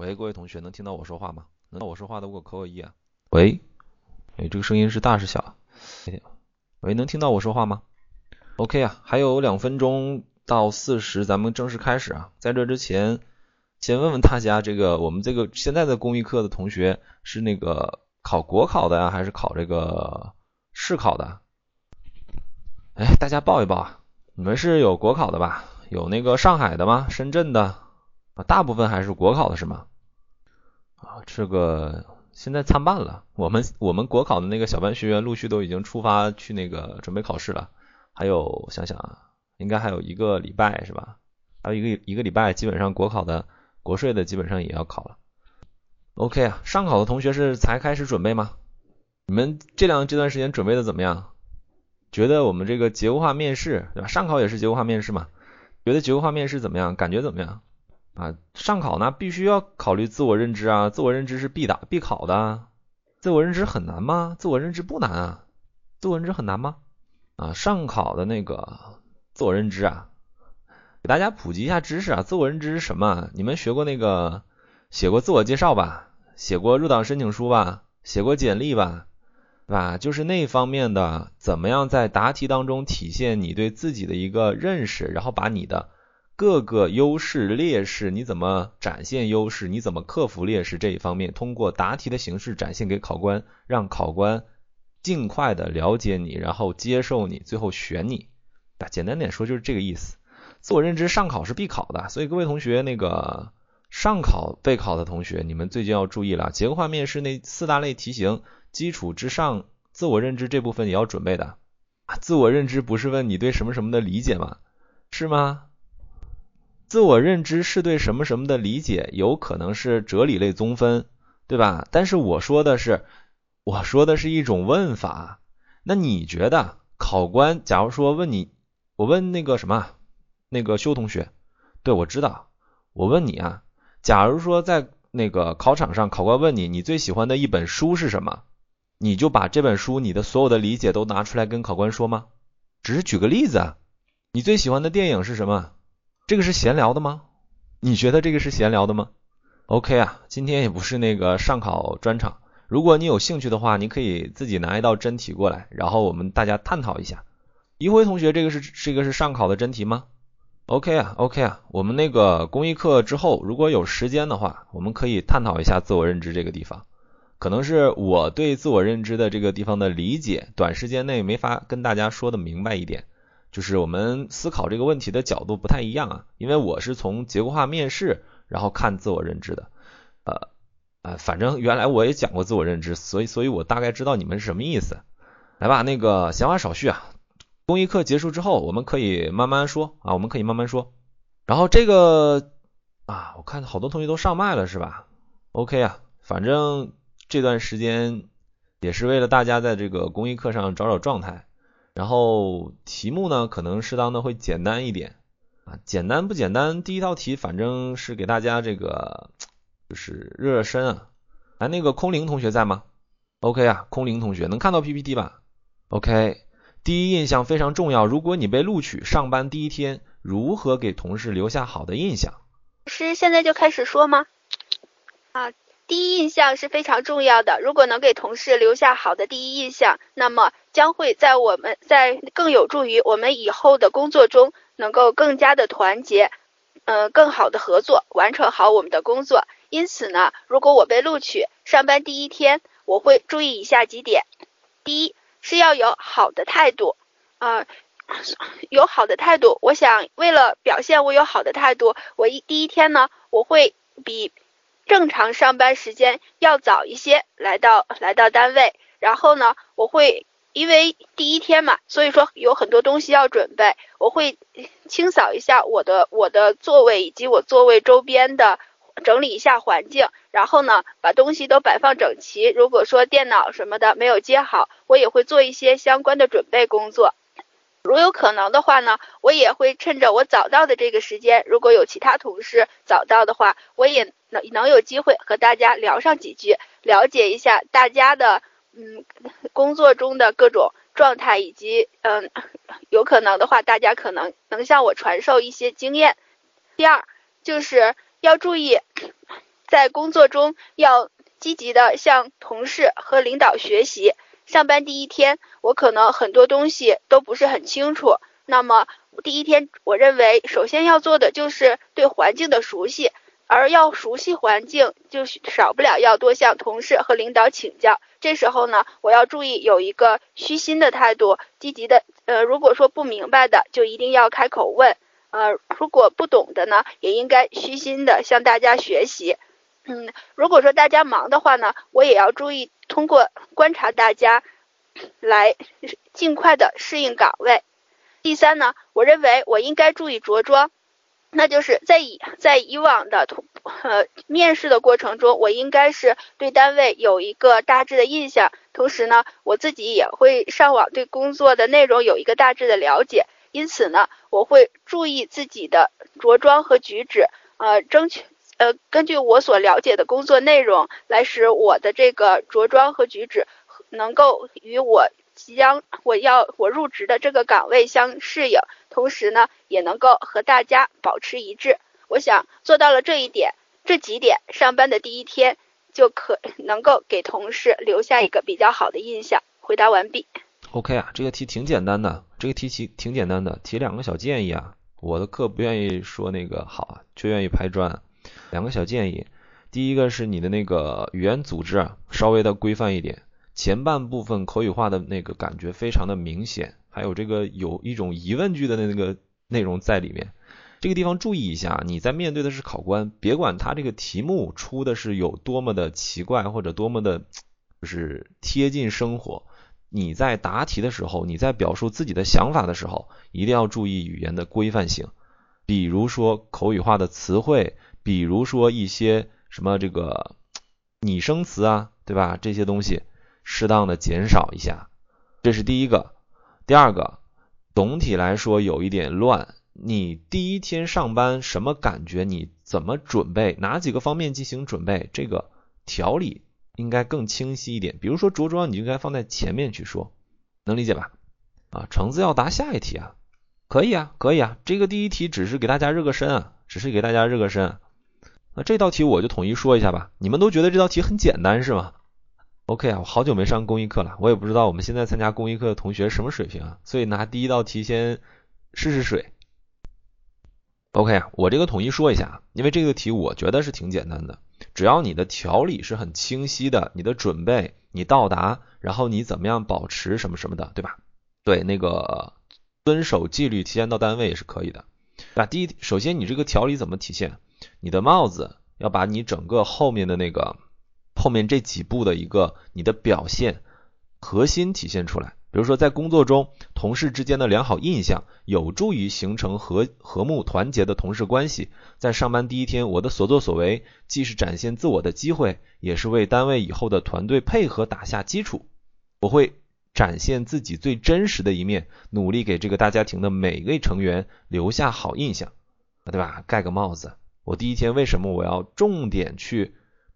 喂，各位同学，能听到我说话吗？能听到我说话的给我扣个一啊。喂，哎，这个声音是大是小？喂，能听到我说话吗？OK 啊，还有两分钟到四十，咱们正式开始啊。在这之前，先问问大家，这个我们这个现在的公益课的同学是那个考国考的呀，还是考这个市考的？哎，大家报一报啊，你们是有国考的吧？有那个上海的吗？深圳的啊？大部分还是国考的是吗？啊，这个现在参半了，我们我们国考的那个小班学员陆续都已经出发去那个准备考试了，还有想想啊，应该还有一个礼拜是吧？还有一个一个礼拜，基本上国考的国税的基本上也要考了。OK 啊，上考的同学是才开始准备吗？你们这两这段时间准备的怎么样？觉得我们这个结构化面试对吧？上考也是结构化面试嘛？觉得结构化面试怎么样？感觉怎么样？啊，上考呢必须要考虑自我认知啊，自我认知是必答必考的。自我认知很难吗？自我认知不难啊。自我认知很难吗？啊，上考的那个自我认知啊，给大家普及一下知识啊。自我认知是什么？你们学过那个写过自我介绍吧？写过入党申请书吧？写过简历吧？对吧？就是那方面的，怎么样在答题当中体现你对自己的一个认识，然后把你的。各个优势劣势，你怎么展现优势？你怎么克服劣势？这一方面，通过答题的形式展现给考官，让考官尽快的了解你，然后接受你，最后选你。啊，简单点说就是这个意思。自我认知上考是必考的，所以各位同学，那个上考备考的同学，你们最近要注意了。结构化面试那四大类题型基础之上，自我认知这部分也要准备的。啊，自我认知不是问你对什么什么的理解吗？是吗？自我认知是对什么什么的理解，有可能是哲理类综分，对吧？但是我说的是，我说的是一种问法。那你觉得考官假如说问你，我问那个什么，那个修同学，对我知道，我问你啊，假如说在那个考场上，考官问你，你最喜欢的一本书是什么？你就把这本书你的所有的理解都拿出来跟考官说吗？只是举个例子啊，你最喜欢的电影是什么？这个是闲聊的吗？你觉得这个是闲聊的吗？OK 啊，今天也不是那个上考专场。如果你有兴趣的话，你可以自己拿一道真题过来，然后我们大家探讨一下。一辉同学，这个是这个是上考的真题吗？OK 啊，OK 啊，我们那个公益课之后，如果有时间的话，我们可以探讨一下自我认知这个地方。可能是我对自我认知的这个地方的理解，短时间内没法跟大家说的明白一点。就是我们思考这个问题的角度不太一样啊，因为我是从结构化面试然后看自我认知的，呃呃，反正原来我也讲过自我认知，所以所以我大概知道你们是什么意思。来吧，那个闲话少叙啊，公益课结束之后，我们可以慢慢说啊，我们可以慢慢说。然后这个啊，我看好多同学都上麦了是吧？OK 啊，反正这段时间也是为了大家在这个公益课上找找状态。然后题目呢，可能适当的会简单一点啊，简单不简单？第一道题反正是给大家这个就是热热身啊。来，那个空灵同学在吗？OK 啊，空灵同学能看到 PPT 吧？OK，第一印象非常重要。如果你被录取，上班第一天如何给同事留下好的印象？是现在就开始说吗？啊。第一印象是非常重要的。如果能给同事留下好的第一印象，那么将会在我们在更有助于我们以后的工作中能够更加的团结，嗯，更好的合作，完成好我们的工作。因此呢，如果我被录取，上班第一天我会注意以下几点：第一是要有好的态度，啊，有好的态度。我想为了表现我有好的态度，我一第一天呢，我会比。正常上班时间要早一些来到来到单位，然后呢，我会因为第一天嘛，所以说有很多东西要准备，我会清扫一下我的我的座位以及我座位周边的，整理一下环境，然后呢，把东西都摆放整齐。如果说电脑什么的没有接好，我也会做一些相关的准备工作。如有可能的话呢，我也会趁着我早到的这个时间，如果有其他同事早到的话，我也能能有机会和大家聊上几句，了解一下大家的嗯工作中的各种状态，以及嗯有可能的话，大家可能能向我传授一些经验。第二就是要注意在工作中要积极的向同事和领导学习。上班第一天，我可能很多东西都不是很清楚。那么第一天，我认为首先要做的就是对环境的熟悉，而要熟悉环境，就少不了要多向同事和领导请教。这时候呢，我要注意有一个虚心的态度，积极的。呃，如果说不明白的，就一定要开口问。呃，如果不懂的呢，也应该虚心的向大家学习。嗯，如果说大家忙的话呢，我也要注意通过观察大家，来尽快的适应岗位。第三呢，我认为我应该注意着装，那就是在以在以往的同呃面试的过程中，我应该是对单位有一个大致的印象，同时呢，我自己也会上网对工作的内容有一个大致的了解，因此呢，我会注意自己的着装和举止，呃，争取呃根据我所了解的工作内容来使我的这个着装和举止能够与我。即将我要我入职的这个岗位相适应，同时呢也能够和大家保持一致。我想做到了这一点，这几点上班的第一天就可能够给同事留下一个比较好的印象。回答完毕。OK 啊，这个题挺简单的，这个题题挺简单的，提两个小建议啊。我的课不愿意说那个好啊，就愿意拍砖。两个小建议，第一个是你的那个语言组织啊，稍微的规范一点。前半部分口语化的那个感觉非常的明显，还有这个有一种疑问句的那个内容在里面。这个地方注意一下，你在面对的是考官，别管他这个题目出的是有多么的奇怪或者多么的，就是贴近生活。你在答题的时候，你在表述自己的想法的时候，一定要注意语言的规范性。比如说口语化的词汇，比如说一些什么这个拟声词啊，对吧？这些东西。适当的减少一下，这是第一个。第二个，总体来说有一点乱。你第一天上班什么感觉？你怎么准备？哪几个方面进行准备？这个条理应该更清晰一点。比如说着装，你就应该放在前面去说，能理解吧？啊，橙子要答下一题啊，可以啊，可以啊。这个第一题只是给大家热个身啊，只是给大家热个身。那这道题我就统一说一下吧。你们都觉得这道题很简单是吗？OK 啊，我好久没上公益课了，我也不知道我们现在参加公益课的同学什么水平啊，所以拿第一道题先试试水。OK 啊，我这个统一说一下，因为这个题我觉得是挺简单的，只要你的条理是很清晰的，你的准备，你到达，然后你怎么样保持什么什么的，对吧？对，那个遵守纪律，提前到单位也是可以的。那第一，首先你这个条理怎么体现？你的帽子要把你整个后面的那个。后面这几步的一个你的表现核心体现出来，比如说在工作中，同事之间的良好印象有助于形成和和睦团结的同事关系。在上班第一天，我的所作所为既是展现自我的机会，也是为单位以后的团队配合打下基础。我会展现自己最真实的一面，努力给这个大家庭的每一位成员留下好印象，对吧？盖个帽子，我第一天为什么我要重点去？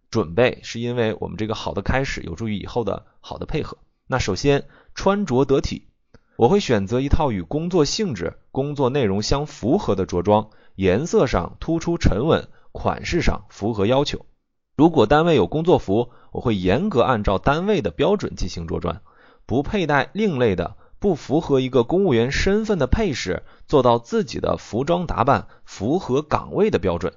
准备是因为我们这个好的开始有助于以后的好的配合。那首先穿着得体，我会选择一套与工作性质、工作内容相符合的着装，颜色上突出沉稳，款式上符合要求。如果单位有工作服，我会严格按照单位的标准进行着装，不佩戴另类的、不符合一个公务员身份的配饰，做到自己的服装打扮符合岗位的标准。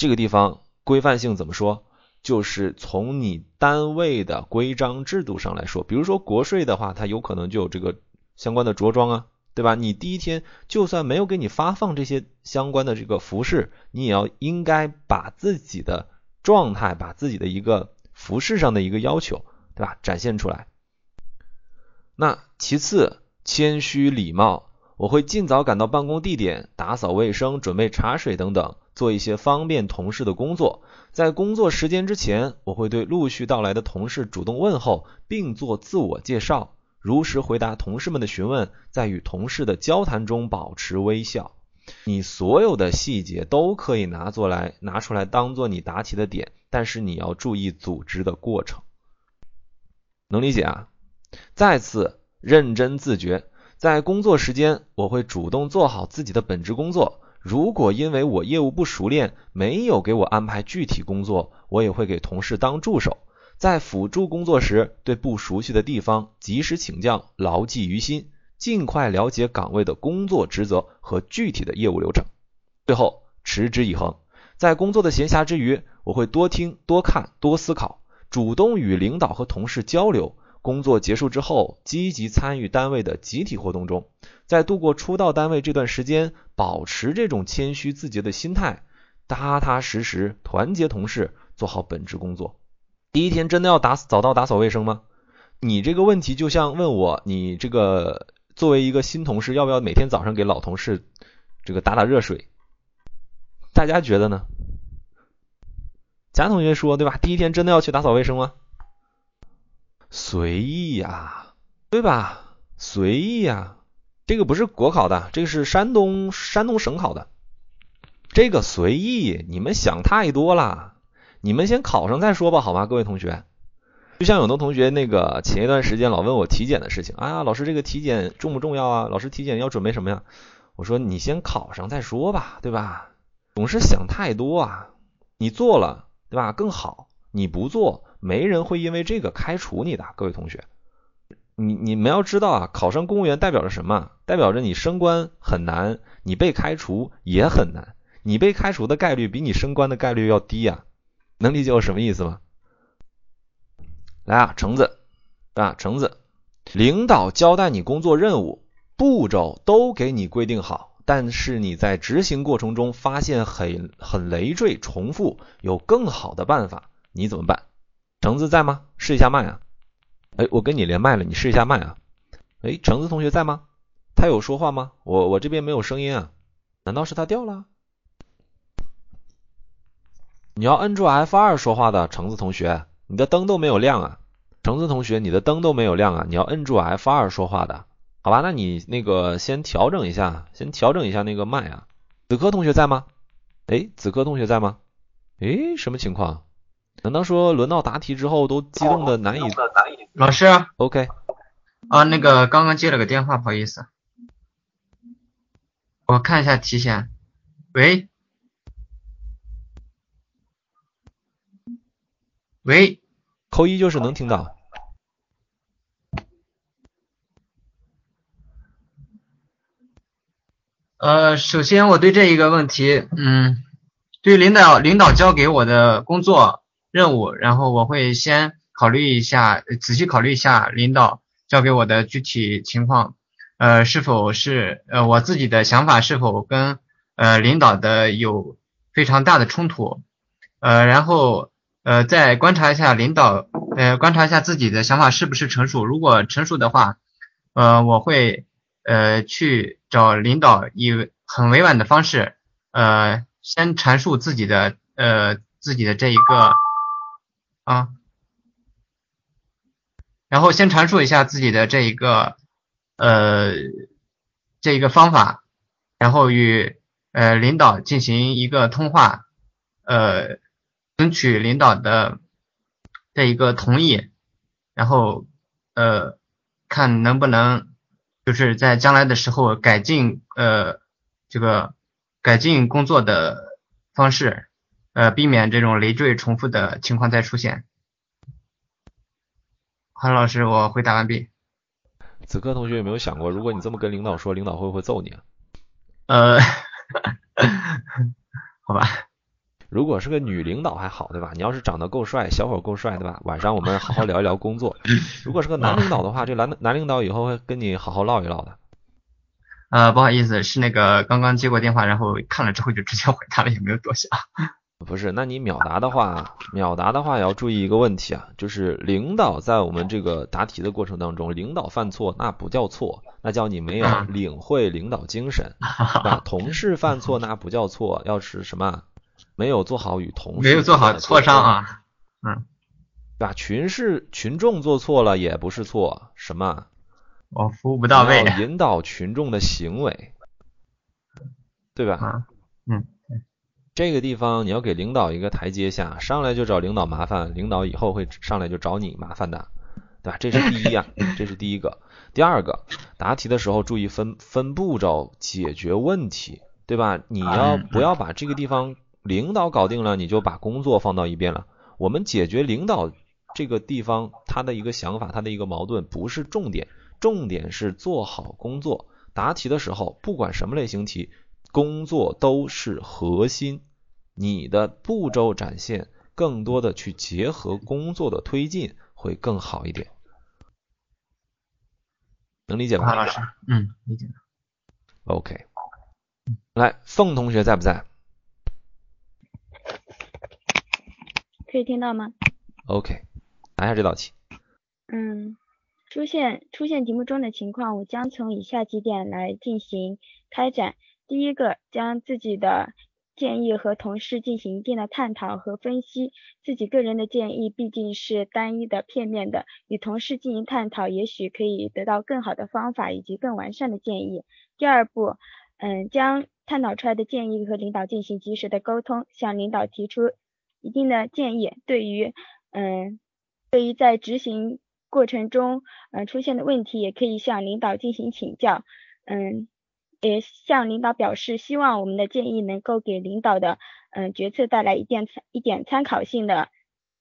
这个地方规范性怎么说？就是从你单位的规章制度上来说，比如说国税的话，它有可能就有这个相关的着装啊，对吧？你第一天就算没有给你发放这些相关的这个服饰，你也要应该把自己的状态，把自己的一个服饰上的一个要求，对吧？展现出来。那其次，谦虚礼貌，我会尽早赶到办公地点，打扫卫生，准备茶水等等。做一些方便同事的工作，在工作时间之前，我会对陆续到来的同事主动问候，并做自我介绍，如实回答同事们的询问，在与同事的交谈中保持微笑。你所有的细节都可以拿做来拿出来当做你答题的点，但是你要注意组织的过程，能理解啊？再次认真自觉，在工作时间，我会主动做好自己的本职工作。如果因为我业务不熟练，没有给我安排具体工作，我也会给同事当助手，在辅助工作时，对不熟悉的地方及时请教，牢记于心，尽快了解岗位的工作职责和具体的业务流程。最后，持之以恒，在工作的闲暇之余，我会多听、多看、多思考，主动与领导和同事交流。工作结束之后，积极参与单位的集体活动中，在度过初到单位这段时间，保持这种谦虚自洁的心态，踏踏实实团结同事，做好本职工作。第一天真的要打早到打扫卫生吗？你这个问题就像问我，你这个作为一个新同事，要不要每天早上给老同事这个打打热水？大家觉得呢？贾同学说，对吧？第一天真的要去打扫卫生吗？随意呀，对吧？随意呀，这个不是国考的，这个是山东山东省考的。这个随意，你们想太多了。你们先考上再说吧，好吗，各位同学？就像有的同学那个前一段时间老问我体检的事情，啊，老师这个体检重不重要啊？老师体检要准备什么呀？我说你先考上再说吧，对吧？总是想太多啊，你做了，对吧？更好，你不做。没人会因为这个开除你的，各位同学，你你们要知道啊，考上公务员代表着什么？代表着你升官很难，你被开除也很难，你被开除的概率比你升官的概率要低呀，能理解我什么意思吗？来啊，橙子啊，橙子，领导交代你工作任务步骤都给你规定好，但是你在执行过程中发现很很累赘重复，有更好的办法，你怎么办？橙子在吗？试一下麦啊！哎，我跟你连麦了，你试一下麦啊！哎，橙子同学在吗？他有说话吗？我我这边没有声音啊，难道是他掉了？你要摁住 F 二说话的橙子同学，你的灯都没有亮啊！橙子同学，你的灯都没有亮啊！你要摁住 F 二说话的，好吧？那你那个先调整一下，先调整一下那个麦啊！子科同学在吗？哎，子科同学在吗？哎，什么情况？难道说轮到答题之后都激动的难以？老师，OK，啊，那个刚刚接了个电话，不好意思，我看一下题先。喂，喂，扣一就是能听到。呃，首先我对这一个问题，嗯，对领导领导交给我的工作。任务，然后我会先考虑一下，仔细考虑一下领导交给我的具体情况，呃，是否是呃我自己的想法是否跟呃领导的有非常大的冲突，呃，然后呃再观察一下领导，呃观察一下自己的想法是不是成熟，如果成熟的话，呃我会呃去找领导以很委婉的方式，呃先阐述自己的呃自己的这一个。啊，然后先阐述一下自己的这一个呃这一个方法，然后与呃领导进行一个通话，呃争取领导的这一个同意，然后呃看能不能就是在将来的时候改进呃这个改进工作的方式。呃，避免这种累赘重复的情况再出现。韩老师，我回答完毕。子科同学有没有想过，如果你这么跟领导说，领导会不会揍你啊？呃，好吧。如果是个女领导还好，对吧？你要是长得够帅，小伙够帅，对吧？晚上我们好好聊一聊工作。如果是个男领导的话，这男男领导以后会跟你好好唠一唠的。呃，不好意思，是那个刚刚接过电话，然后看了之后就直接回答了，也没有多想。不是，那你秒答的话，秒答的话也要注意一个问题啊，就是领导在我们这个答题的过程当中，领导犯错那不叫错，那叫你没有领会领导精神。啊，同事犯错那不叫错，要是什么没有做好与同事没有做好磋商啊，嗯，对吧？群是群众做错了也不是错，什么？我服务不到位，引导群众的行为，对吧？嗯。这个地方你要给领导一个台阶下，上来就找领导麻烦，领导以后会上来就找你麻烦的，对吧？这是第一啊，这是第一个。第二个，答题的时候注意分分步骤解决问题，对吧？你要嗯不要把这个地方领导搞定了，你就把工作放到一边了。我们解决领导这个地方他的一个想法，他的一个矛盾不是重点，重点是做好工作。答题的时候，不管什么类型题，工作都是核心。你的步骤展现更多的去结合工作的推进，会更好一点。能理解吧？好，老师，嗯，理解了。OK，来，凤同学在不在可以听到吗？？OK，拿下这道题。嗯，出现出现题目中的情况，我将从以下几点来进行开展。第一个，将自己的建议和同事进行一定的探讨和分析。自己个人的建议毕竟是单一的、片面的，与同事进行探讨，也许可以得到更好的方法以及更完善的建议。第二步，嗯，将探讨出来的建议和领导进行及时的沟通，向领导提出一定的建议。对于，嗯，对于在执行过程中，嗯、出现的问题，也可以向领导进行请教，嗯，也向领导表示希望我们的建议能够给领导的，嗯、决策带来一点参一点参考性的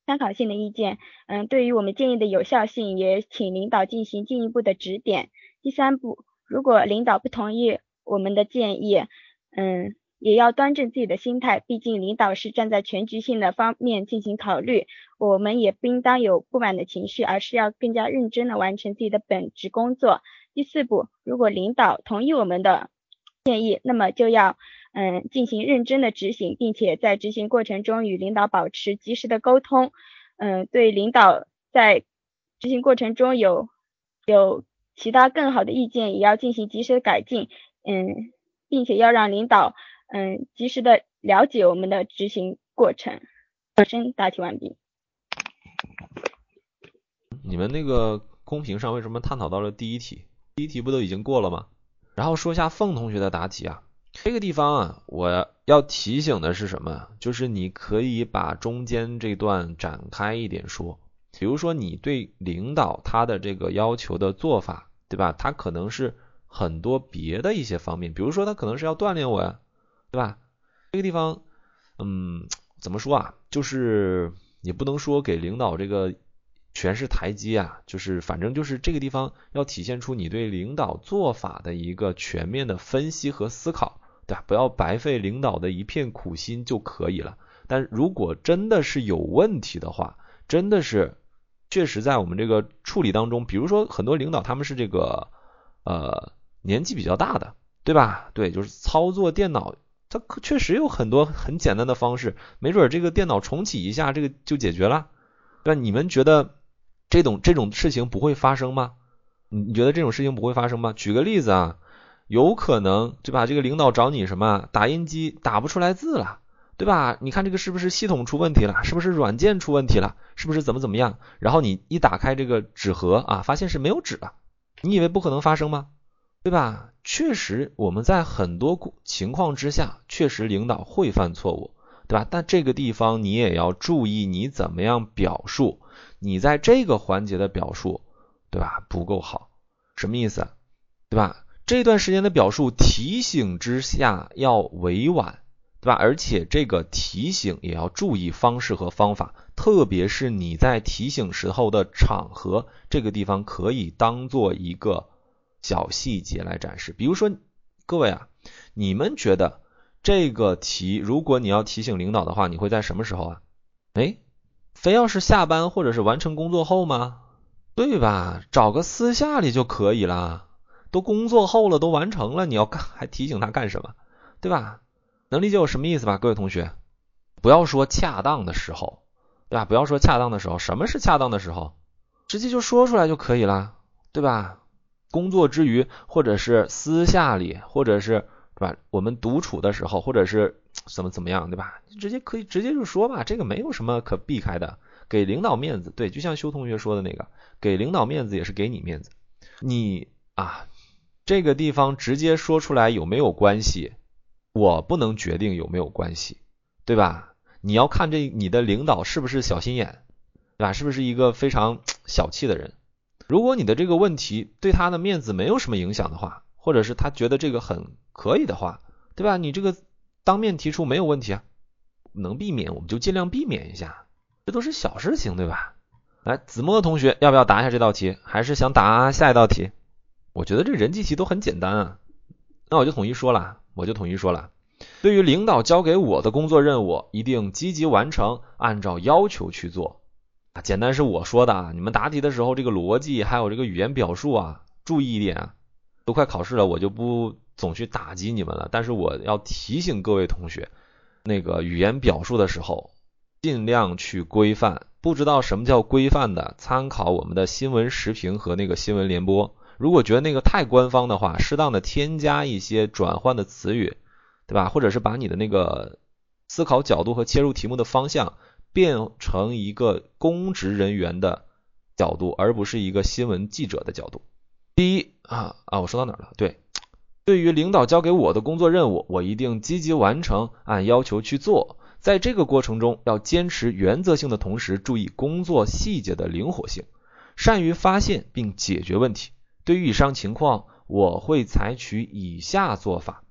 参考性的意见，嗯，对于我们建议的有效性，也请领导进行进一步的指点。第三步，如果领导不同意我们的建议，嗯，也要端正自己的心态，毕竟领导是站在全局性的方面进行考虑，我们也不应当有不满的情绪，而是要更加认真的完成自己的本职工作。第四步，如果领导同意我们的建议，那么就要嗯进行认真的执行，并且在执行过程中与领导保持及时的沟通，嗯，对领导在执行过程中有有其他更好的意见，也要进行及时的改进，嗯，并且要让领导嗯及时的了解我们的执行过程。本身答题完毕。你们那个公屏上为什么探讨到了第一题？第一题不都已经过了吗？然后说一下凤同学的答题啊，这个地方啊，我要提醒的是什么？就是你可以把中间这段展开一点说，比如说你对领导他的这个要求的做法，对吧？他可能是很多别的一些方面，比如说他可能是要锻炼我呀，对吧？这个地方，嗯，怎么说啊？就是也不能说给领导这个全是台阶啊，就是反正就是这个地方要体现出你对领导做法的一个全面的分析和思考，对吧？不要白费领导的一片苦心就可以了。但如果真的是有问题的话，真的是确实在我们这个处理当中，比如说很多领导他们是这个呃年纪比较大的，对吧？对，就是操作电脑。它可确实有很多很简单的方式，没准这个电脑重启一下，这个就解决了。对吧？你们觉得这种这种事情不会发生吗？你你觉得这种事情不会发生吗？举个例子啊，有可能对吧？这个领导找你什么，打印机打不出来字了，对吧？你看这个是不是系统出问题了？是不是软件出问题了？是不是怎么怎么样？然后你一打开这个纸盒啊，发现是没有纸了，你以为不可能发生吗？对吧？确实，我们在很多情况之下，确实领导会犯错误，对吧？但这个地方你也要注意你怎么样表述，你在这个环节的表述，对吧？不够好，什么意思？对吧？这段时间的表述提醒之下要委婉，对吧？而且这个提醒也要注意方式和方法，特别是你在提醒时候的场合，这个地方可以当做一个。小细节来展示，比如说，各位啊，你们觉得这个题，如果你要提醒领导的话，你会在什么时候啊？哎，非要是下班或者是完成工作后吗？对吧？找个私下里就可以了，都工作后了，都完成了，你要干 还提醒他干什么？对吧？能理解我什么意思吧，各位同学？不要说恰当的时候，对吧？不要说恰当的时候，什么是恰当的时候？直接就说出来就可以了，对吧？工作之余，或者是私下里，或者是对吧？我们独处的时候，或者是怎么怎么样，对吧？直接可以直接就说吧，这个没有什么可避开的。给领导面子，对，就像修同学说的那个，给领导面子也是给你面子。你啊，这个地方直接说出来有没有关系？我不能决定有没有关系，对吧？你要看这你的领导是不是小心眼，对吧？是不是一个非常小气的人？如果你的这个问题对他的面子没有什么影响的话，或者是他觉得这个很可以的话，对吧？你这个当面提出没有问题啊，能避免我们就尽量避免一下，这都是小事情，对吧？来，子墨同学要不要答一下这道题？还是想答下一道题？我觉得这人际题都很简单啊，那我就统一说了，我就统一说了。对于领导交给我的工作任务，一定积极完成，按照要求去做。啊，简单是我说的啊，你们答题的时候这个逻辑还有这个语言表述啊，注意一点啊。都快考试了，我就不总去打击你们了。但是我要提醒各位同学，那个语言表述的时候，尽量去规范。不知道什么叫规范的，参考我们的新闻时评和那个新闻联播。如果觉得那个太官方的话，适当的添加一些转换的词语，对吧？或者是把你的那个思考角度和切入题目的方向变成一个公职人员的角度，而不是一个新闻记者的角度。第一啊啊，我说到哪了？对，对于领导交给我的工作任务，我一定积极完成，按要求去做。在这个过程中，要坚持原则性的同时，注意工作细节的灵活性，善于发现并解决问题。对于以上情况，我会采取以下做法：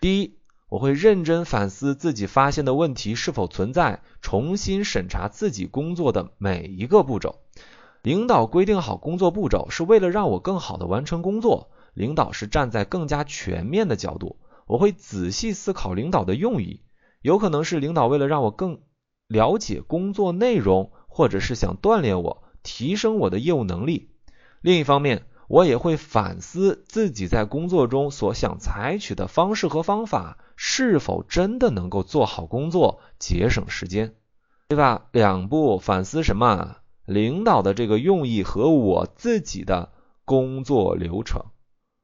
第一，我会认真反思自己发现的问题是否存在，重新审查自己工作的每一个步骤。领导规定好工作步骤，是为了让我更好的完成工作。领导是站在更加全面的角度，我会仔细思考领导的用意。有可能是领导为了让我更了解工作内容，或者是想锻炼我，提升我的业务能力。另一方面，我也会反思自己在工作中所想采取的方式和方法，是否真的能够做好工作，节省时间，对吧？两步反思什么？领导的这个用意和我自己的工作流程，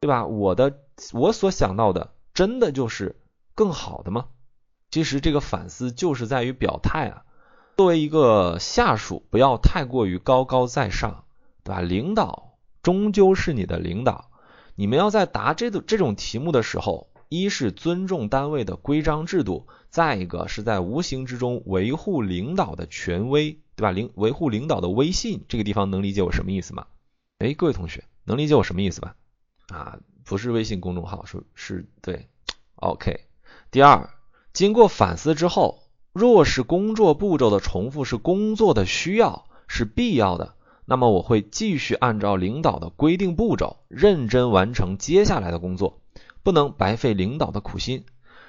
对吧？我的我所想到的，真的就是更好的吗？其实这个反思就是在于表态啊。作为一个下属，不要太过于高高在上，对吧？领导终究是你的领导，你们要在答这个这种题目的时候，一是尊重单位的规章制度，再一个是在无形之中维护领导的权威。对吧？领维护领导的威信，这个地方能理解我什么意思吗？哎，各位同学能理解我什么意思吧？啊，不是微信公众号，是是对，OK。第二，经过反思之后，若是工作步骤的重复是工作的需要，是必要的，那么我会继续按照领导的规定步骤，认真完成接下来的工作，不能白费领导的苦心。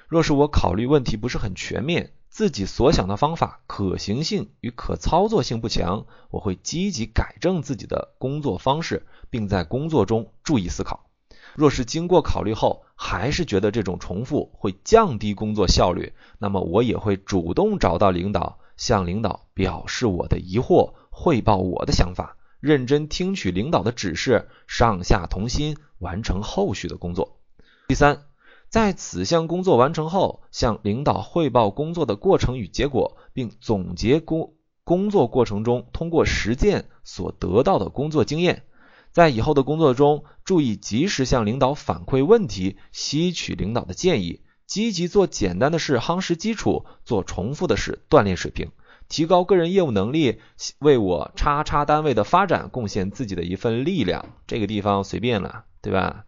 若是我考虑问题不是很全面。自己所想的方法可行性与可操作性不强，我会积极改正自己的工作方式，并在工作中注意思考。若是经过考虑后还是觉得这种重复会降低工作效率，那么我也会主动找到领导，向领导表示我的疑惑，汇报我的想法，认真听取领导的指示，上下同心，完成后续的工作。第三。在此项工作完成后，向领导汇报工作的过程与结果，并总结工工作过程中通过实践所得到的工作经验。在以后的工作中，注意及时向领导反馈问题，吸取领导的建议，积极做简单的事夯实基础，做重复的事锻炼水平，提高个人业务能力，为我叉叉单位的发展贡献自己的一份力量。这个地方随便了，对吧？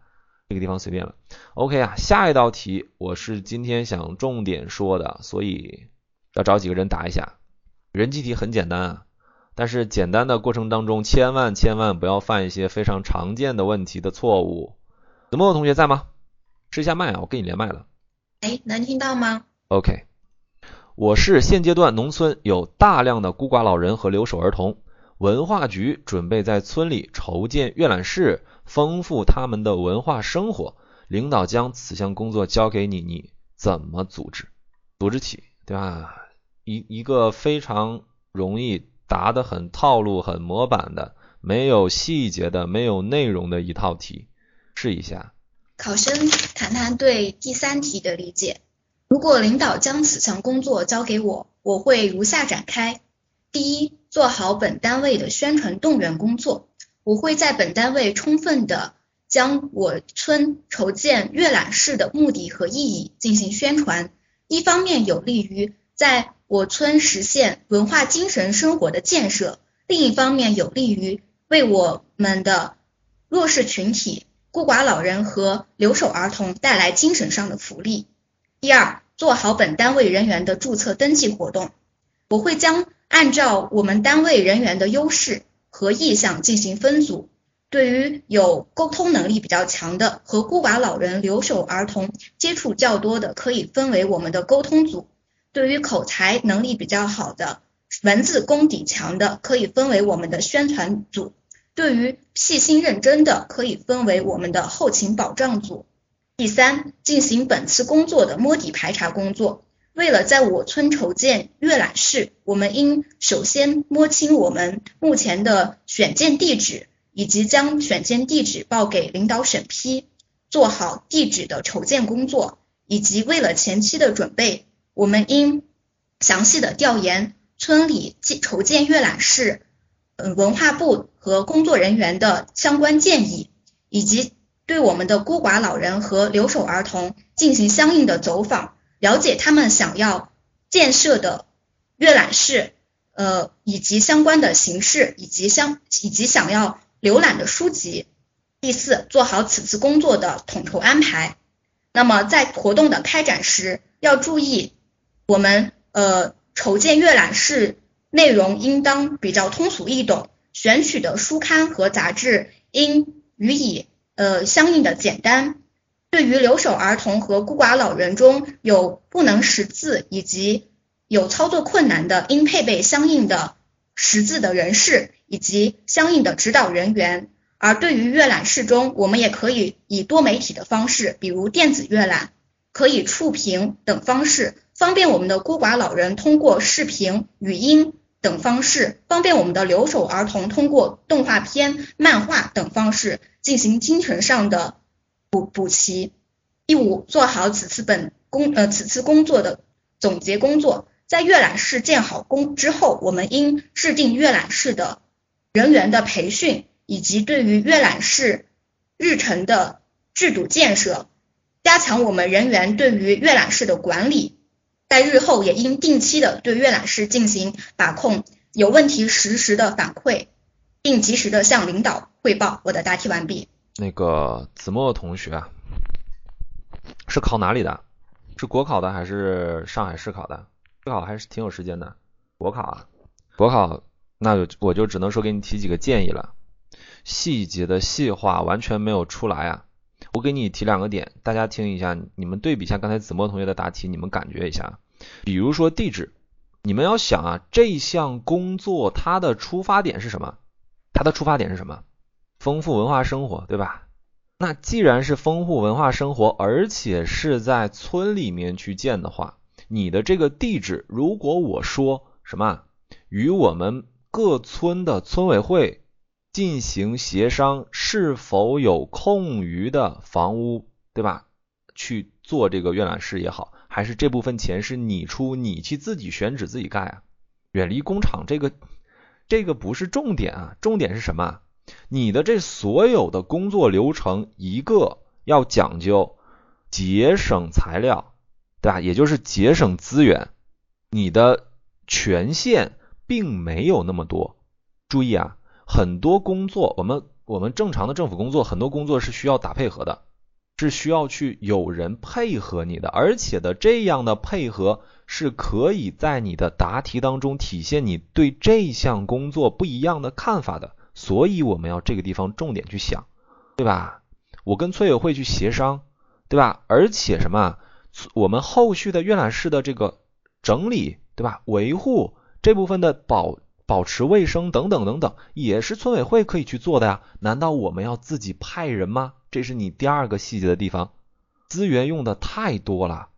这个地方随便了，OK 啊，下一道题我是今天想重点说的，所以要找几个人答一下。人机题很简单啊，但是简单的过程当中，千万千万不要犯一些非常常见的问题的错误。子墨同学在吗？试一下麦啊，我跟你连麦了。哎，能听到吗？OK，我市现阶段农村有大量的孤寡老人和留守儿童，文化局准备在村里筹建阅览室。丰富他们的文化生活，领导将此项工作交给你，你怎么组织？组织起，对吧？一一个非常容易答的很套路、很模板的，没有细节的、没有内容的一套题，试一下。考生谈谈对第三题的理解。如果领导将此项工作交给我，我会如下展开：第一，做好本单位的宣传动员工作。我会在本单位充分的将我村筹建阅览室的目的和意义进行宣传，一方面有利于在我村实现文化精神生活的建设，另一方面有利于为我们的弱势群体、孤寡老人和留守儿童带来精神上的福利。第二，做好本单位人员的注册登记活动。我会将按照我们单位人员的优势和意向进行分组。对于有沟通能力比较强的和孤寡老人、留守儿童接触较多的，可以分为我们的沟通组；对于口才能力比较好的、文字功底强的，可以分为我们的宣传组；对于细心认真的，可以分为我们的后勤保障组。第三，进行本次工作的摸底排查工作。为了在我村筹建阅览室，我们应首先摸清我们目前的选建地址，以及将选建地址报给领导审批，做好地址的筹建工作。以及为了前期的准备，我们应详细的调研村里建筹建阅览室，嗯，文化部和工作人员的相关建议，以及对我们的孤寡老人和留守儿童进行相应的走访。了解他们想要建设的阅览室，呃，以及相关的形式，以及相以及想要浏览的书籍。第四，做好此次工作的统筹安排。那么在活动的开展时，要注意我们呃筹建阅览室内容应当比较通俗易懂，选取的书刊和杂志应予以呃相应的简单。对于留守儿童和孤寡老人中有不能识字以及有操作困难的，应配备相应的识字的人士以及相应的指导人员。而对于阅览室中，我们也可以以多媒体的方式，比如电子阅览、可以触屏等方式，方便我们的孤寡老人通过视频、语音等方式，方便我们的留守儿童通过动画片、漫画等方式进行精神上的。补补齐。第五，做好此次本工呃此次工作的总结工作。在阅览室建好工之后，我们应制定阅览室的人员的培训，以及对于阅览室日程的制度建设，加强我们人员对于阅览室的管理。在日后也应定期的对阅览室进行把控，有问题实时的反馈，并及时的向领导汇报。我的答题完毕。那个子墨同学，是考哪里的？是国考的还是上海市考的？国考还是挺有时间的。国考啊，国考，那就我就只能说给你提几个建议了。细节的细化完全没有出来啊。我给你提两个点，大家听一下，你们对比一下刚才子墨同学的答题，你们感觉一下。比如说地址，你们要想啊，这项工作它的出发点是什么？它的出发点是什么？丰富文化生活，对吧？那既然是丰富文化生活，而且是在村里面去建的话，你的这个地址，如果我说什么与我们各村的村委会进行协商，是否有空余的房屋，对吧？去做这个阅览室也好，还是这部分钱是你出，你去自己选址自己盖啊？远离工厂，这个这个不是重点啊，重点是什么？你的这所有的工作流程，一个要讲究节省材料，对吧？也就是节省资源。你的权限并没有那么多。注意啊，很多工作，我们我们正常的政府工作，很多工作是需要打配合的，是需要去有人配合你的，而且的这样的配合是可以在你的答题当中体现你对这项工作不一样的看法的。所以我们要这个地方重点去想，对吧？我跟村委会去协商，对吧？而且什么？我们后续的阅览室的这个整理，对吧？维护这部分的保保持卫生等等等等，也是村委会可以去做的呀。难道我们要自己派人吗？这是你第二个细节的地方，资源用的太多了。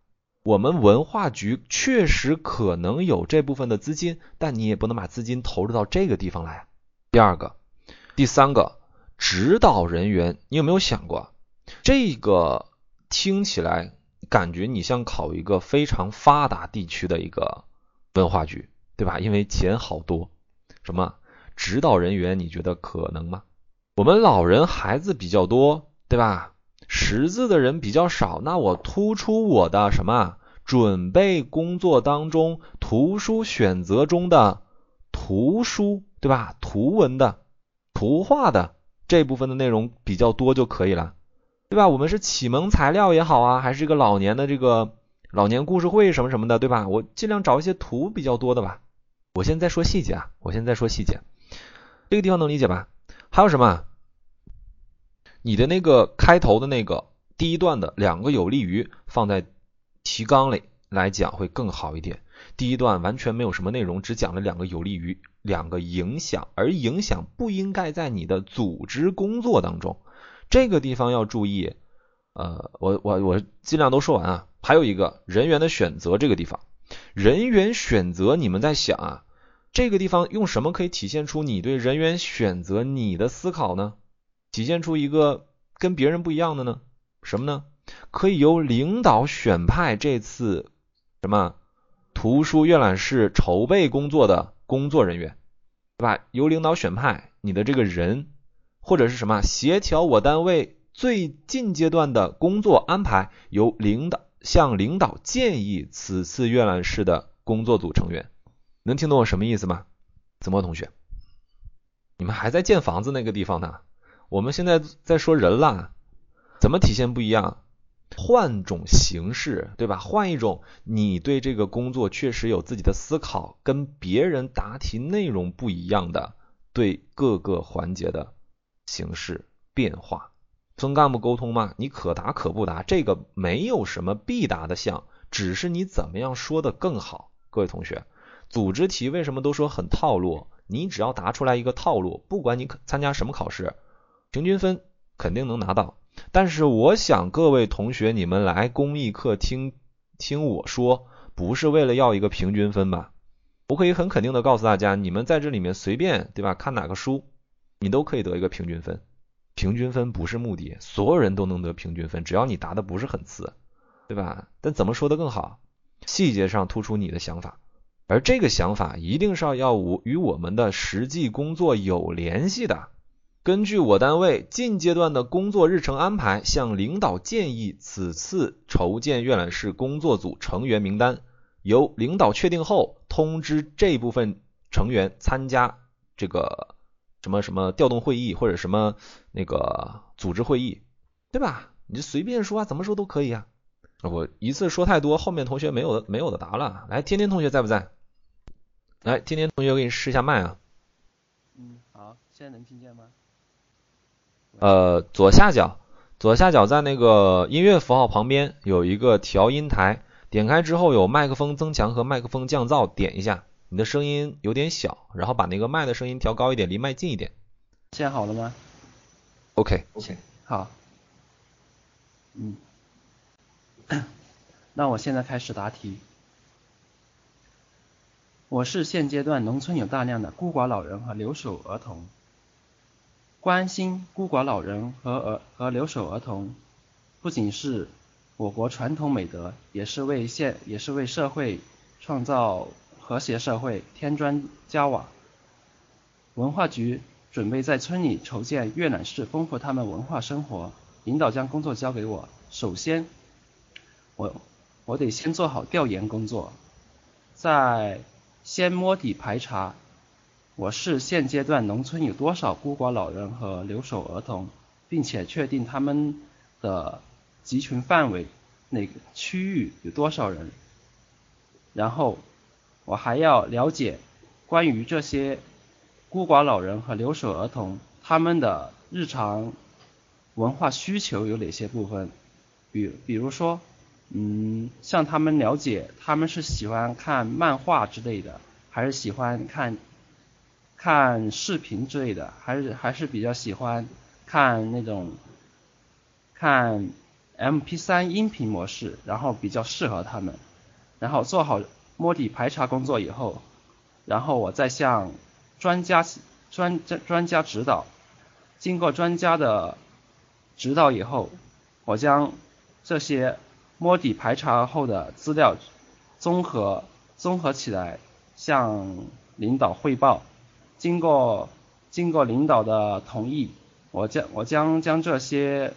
我们文化局确实可能有这部分的资金，但你也不能把资金投入到这个地方来。第二个。第三个指导人员，你有没有想过，这个听起来感觉你像考一个非常发达地区的一个文化局，对吧？因为钱好多。什么指导人员？你觉得可能吗？我们老人孩子比较多，对吧？识字的人比较少，那我突出我的什么准备工作当中，图书选择中的图书，对吧？图文的。图画的这部分的内容比较多就可以了，对吧？我们是启蒙材料也好啊，还是一个老年的这个老年故事会什么什么的，对吧？我尽量找一些图比较多的吧。我现在说细节啊，我现在说细节，这个地方能理解吧？还有什么？你的那个开头的那个第一段的两个有利于放在提纲里来讲会更好一点。第一段完全没有什么内容，只讲了两个有利于，两个影响，而影响不应该在你的组织工作当中。这个地方要注意。呃，我我我尽量都说完啊。还有一个人员的选择这个地方，人员选择，你们在想啊，这个地方用什么可以体现出你对人员选择你的思考呢？体现出一个跟别人不一样的呢？什么呢？可以由领导选派这次什么图书阅览室筹备工作的工作人员，对吧？由领导选派你的这个人，或者是什么协调我单位最近阶段的工作安排，由领导。向领导建议此次阅览室的工作组成员，能听懂我什么意思吗？子墨同学，你们还在建房子那个地方呢，我们现在在说人啦，怎么体现不一样？换种形式，对吧？换一种你对这个工作确实有自己的思考，跟别人答题内容不一样的对各个环节的形式变化。分干部沟通嘛，你可答可不答，这个没有什么必答的项，只是你怎么样说的更好。各位同学，组织题为什么都说很套路？你只要答出来一个套路，不管你参加什么考试，平均分肯定能拿到。但是我想各位同学，你们来公益课听听我说，不是为了要一个平均分吧？我可以很肯定的告诉大家，你们在这里面随便对吧，看哪个书，你都可以得一个平均分。平均分不是目的，所有人都能得平均分，只要你答的不是很次，对吧？但怎么说的更好？细节上突出你的想法，而这个想法一定是要要与我们的实际工作有联系的。根据我单位近阶段的工作日程安排，向领导建议此次筹建阅览室工作组成员名单，由领导确定后通知这部分成员参加这个。什么什么调动会议或者什么那个组织会议，对吧？你就随便说啊，怎么说都可以啊。我一次说太多，后面同学没有没有的答了。来，天天同学在不在？来，天天同学，我给你试一下麦啊。嗯，好，现在能听见吗？呃，左下角，左下角在那个音乐符号旁边有一个调音台，点开之后有麦克风增强和麦克风降噪，点一下。你的声音有点小，然后把那个麦的声音调高一点，离麦近一点。现在好了吗？OK，OK，好。嗯，那我现在开始答题。我市现阶段农村有大量的孤寡老人和留守儿童，关心孤寡老人和儿和留守儿童，不仅是我国传统美德，也是为现也是为社会创造。和谐社会添砖加瓦。文化局准备在村里筹建阅览室，丰富他们文化生活。领导将工作交给我，首先，我我得先做好调研工作，再先摸底排查，我市现阶段农村有多少孤寡老人和留守儿童，并且确定他们的集群范围，哪个区域有多少人，然后。我还要了解关于这些孤寡老人和留守儿童他们的日常文化需求有哪些部分，比比如说，嗯，向他们了解他们是喜欢看漫画之类的，还是喜欢看看视频之类的，还是还是比较喜欢看那种看 MP3 音频模式，然后比较适合他们，然后做好。摸底排查工作以后，然后我再向专家专专专家指导，经过专家的指导以后，我将这些摸底排查后的资料综合综合起来向领导汇报。经过经过领导的同意，我将我将将这些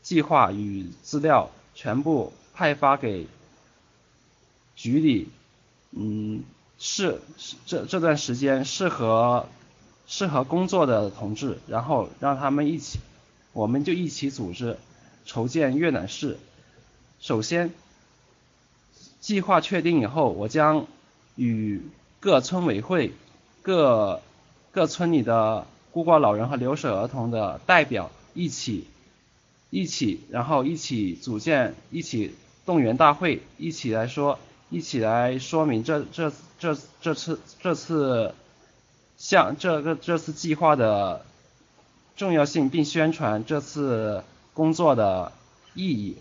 计划与资料全部派发给。局里，嗯，是这这段时间适合适合工作的同志，然后让他们一起，我们就一起组织筹建阅览室。首先，计划确定以后，我将与各村委会、各各村里的孤寡老人和留守儿童的代表一起一起，然后一起组建一起动员大会，一起来说，一起来说明这这这这次这次像这个这次计划的重要性，并宣传这次工作的意义，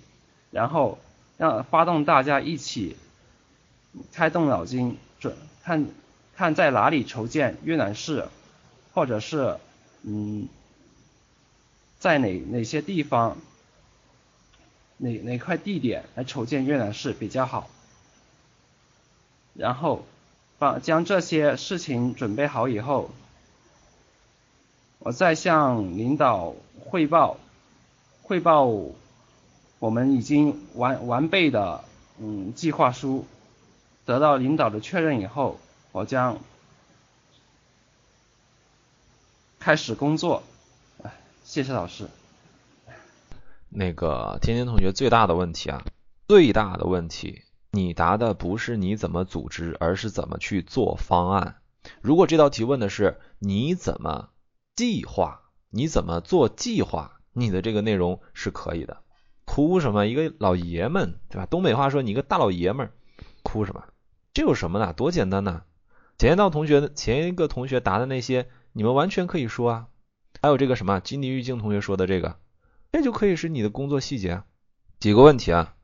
然后让发动大家一起开动脑筋，准看看在哪里筹建阅览室，或者是嗯。在哪哪些地方，哪哪块地点来筹建阅览室比较好？然后把将这些事情准备好以后，我再向领导汇报汇报我们已经完完备的嗯计划书，得到领导的确认以后，我将开始工作。谢谢老师。那个天天同学最大的问题啊，最大的问题，你答的不是你怎么组织，而是怎么去做方案。如果这道题问的是你怎么计划，你怎么做计划，你的这个内容是可以的。哭什么？一个老爷们，对吧？东北话说你一个大老爷们，哭什么？这有什么呢？多简单呐！前一道同学的前一个同学答的那些，你们完全可以说啊。还有这个什么金迪玉静同学说的这个，这就可以是你的工作细节。几个问题啊，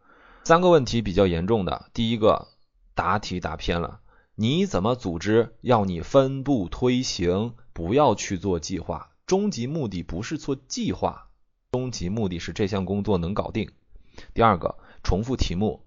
三个问题比较严重的。第一个答题答偏了，你怎么组织？要你分步推行，不要去做计划。终极目的不是做计划，终极目的是这项工作能搞定。第二个重复题目，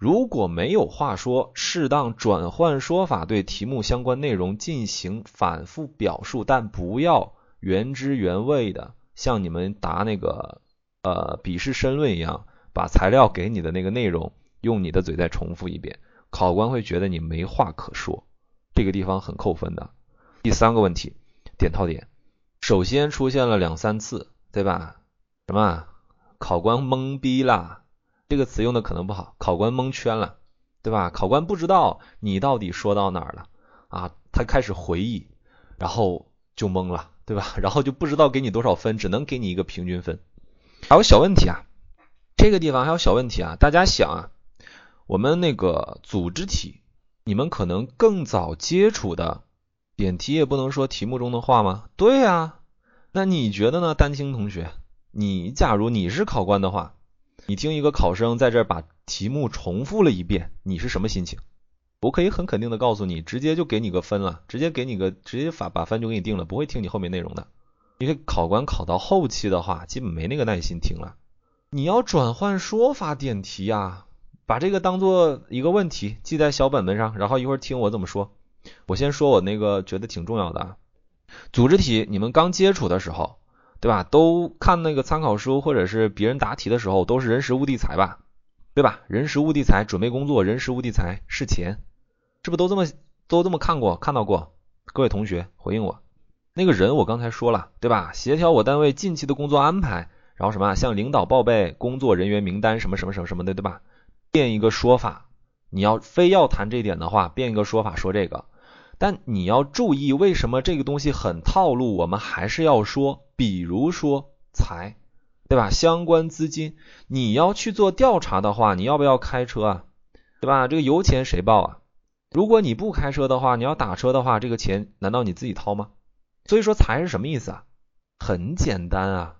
如果没有话说，适当转换说法，对题目相关内容进行反复表述，但不要。原汁原味的，像你们答那个呃笔试申论一样，把材料给你的那个内容，用你的嘴再重复一遍，考官会觉得你没话可说，这个地方很扣分的。第三个问题，点套点，首先出现了两三次，对吧？什么？考官懵逼啦，这个词用的可能不好，考官蒙圈了，对吧？考官不知道你到底说到哪儿了啊，他开始回忆，然后就懵了。对吧？然后就不知道给你多少分，只能给你一个平均分。还有小问题啊，这个地方还有小问题啊。大家想啊，我们那个组织题，你们可能更早接触的，点题也不能说题目中的话吗？对呀。那你觉得呢，丹青同学？你假如你是考官的话，你听一个考生在这把题目重复了一遍，你是什么心情？我可以很肯定的告诉你，直接就给你个分了，直接给你个直接把把分就给你定了，不会听你后面内容的。因为考官考到后期的话，基本没那个耐心听了。你要转换说法点题呀，把这个当做一个问题记在小本本上，然后一会儿听我怎么说。我先说我那个觉得挺重要的啊，组织题你们刚接触的时候，对吧？都看那个参考书或者是别人答题的时候，都是人时物地财吧，对吧？人时物地财，准备工作，人时物地财是钱。是不是都这么都这么看过看到过？各位同学回应我，那个人我刚才说了，对吧？协调我单位近期的工作安排，然后什么向领导报备工作人员名单什么什么什么什么的，对吧？变一个说法，你要非要谈这点的话，变一个说法说这个。但你要注意，为什么这个东西很套路？我们还是要说，比如说财，对吧？相关资金，你要去做调查的话，你要不要开车啊？对吧？这个油钱谁报啊？如果你不开车的话，你要打车的话，这个钱难道你自己掏吗？所以说财是什么意思啊？很简单啊，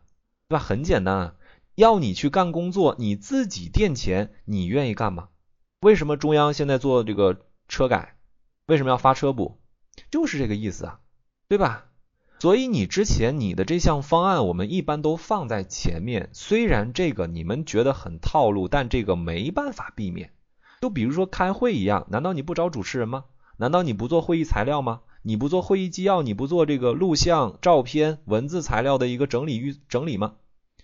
对吧？很简单啊，要你去干工作，你自己垫钱，你愿意干吗？为什么中央现在做这个车改？为什么要发车补？就是这个意思啊，对吧？所以你之前你的这项方案，我们一般都放在前面，虽然这个你们觉得很套路，但这个没办法避免。就比如说开会一样，难道你不找主持人吗？难道你不做会议材料吗？你不做会议纪要，你不做这个录像、照片、文字材料的一个整理预整理吗？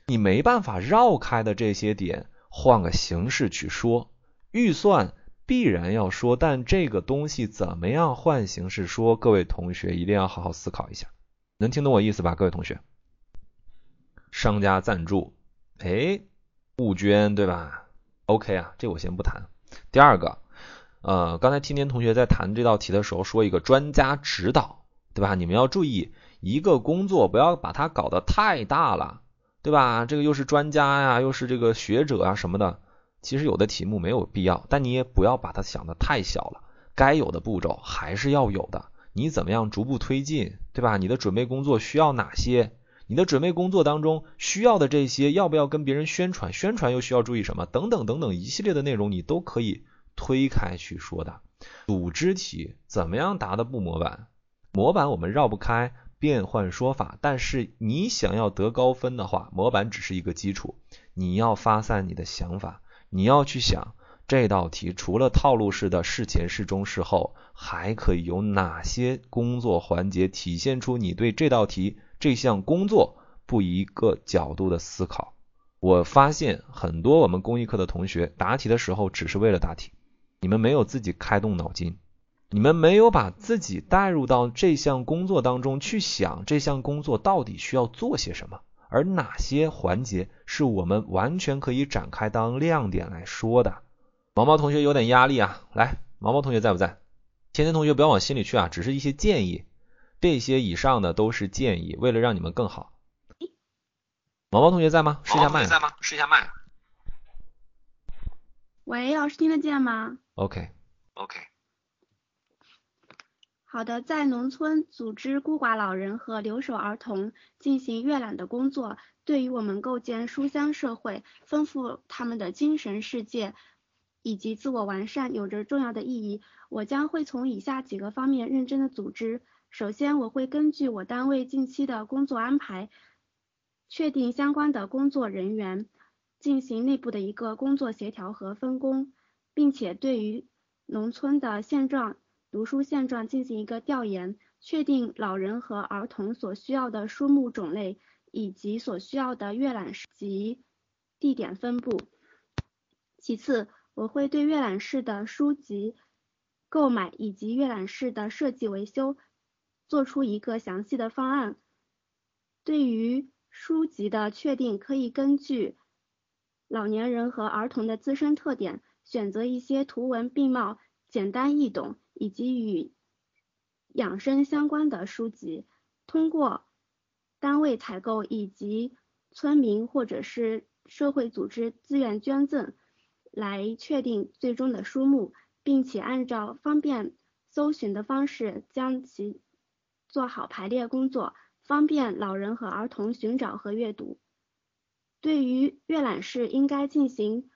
你没办法绕开的这些点，换个形式去说。预算必然要说，但这个东西怎么样换形式说？各位同学一定要好好思考一下，能听懂我意思吧？各位同学，商家赞助，哎，募捐对吧？OK 啊，这我先不谈。第二个，呃，刚才听天同学在谈这道题的时候说一个专家指导，对吧？你们要注意，一个工作不要把它搞得太大了，对吧？这个又是专家呀，又是这个学者啊什么的，其实有的题目没有必要，但你也不要把它想得太小了，该有的步骤还是要有的。你怎么样逐步推进，对吧？你的准备工作需要哪些？你的准备工作当中需要的这些，要不要跟别人宣传？宣传又需要注意什么？等等等等一系列的内容，你都可以推开去说的。组织题怎么样答的不模板？模板我们绕不开变换说法，但是你想要得高分的话，模板只是一个基础。你要发散你的想法，你要去想这道题除了套路式的事前、事中、事后，还可以有哪些工作环节体现出你对这道题。这项工作不一个角度的思考，我发现很多我们公益课的同学答题的时候只是为了答题，你们没有自己开动脑筋，你们没有把自己带入到这项工作当中去想这项工作到底需要做些什么，而哪些环节是我们完全可以展开当亮点来说的。毛毛同学有点压力啊，来，毛毛同学在不在？甜甜同学不要往心里去啊，只是一些建议。这些以上的都是建议，为了让你们更好。毛毛同学在吗？试一下麦。在吗？试一下麦。喂，老师听得见吗？OK。OK。好的，在农村组织孤寡老人和留守儿童进行阅览的工作，对于我们构建书香社会、丰富他们的精神世界以及自我完善有着重要的意义。我将会从以下几个方面认真的组织。首先，我会根据我单位近期的工作安排，确定相关的工作人员，进行内部的一个工作协调和分工，并且对于农村的现状、读书现状进行一个调研，确定老人和儿童所需要的书目种类以及所需要的阅览室及地点分布。其次，我会对阅览室的书籍购买以及阅览室的设计维修。做出一个详细的方案。对于书籍的确定，可以根据老年人和儿童的自身特点，选择一些图文并茂、简单易懂以及与养生相关的书籍。通过单位采购以及村民或者是社会组织自愿捐赠来确定最终的书目，并且按照方便搜寻的方式将其。做好排列工作，方便老人和儿童寻找和阅读。对于阅览室，应该进行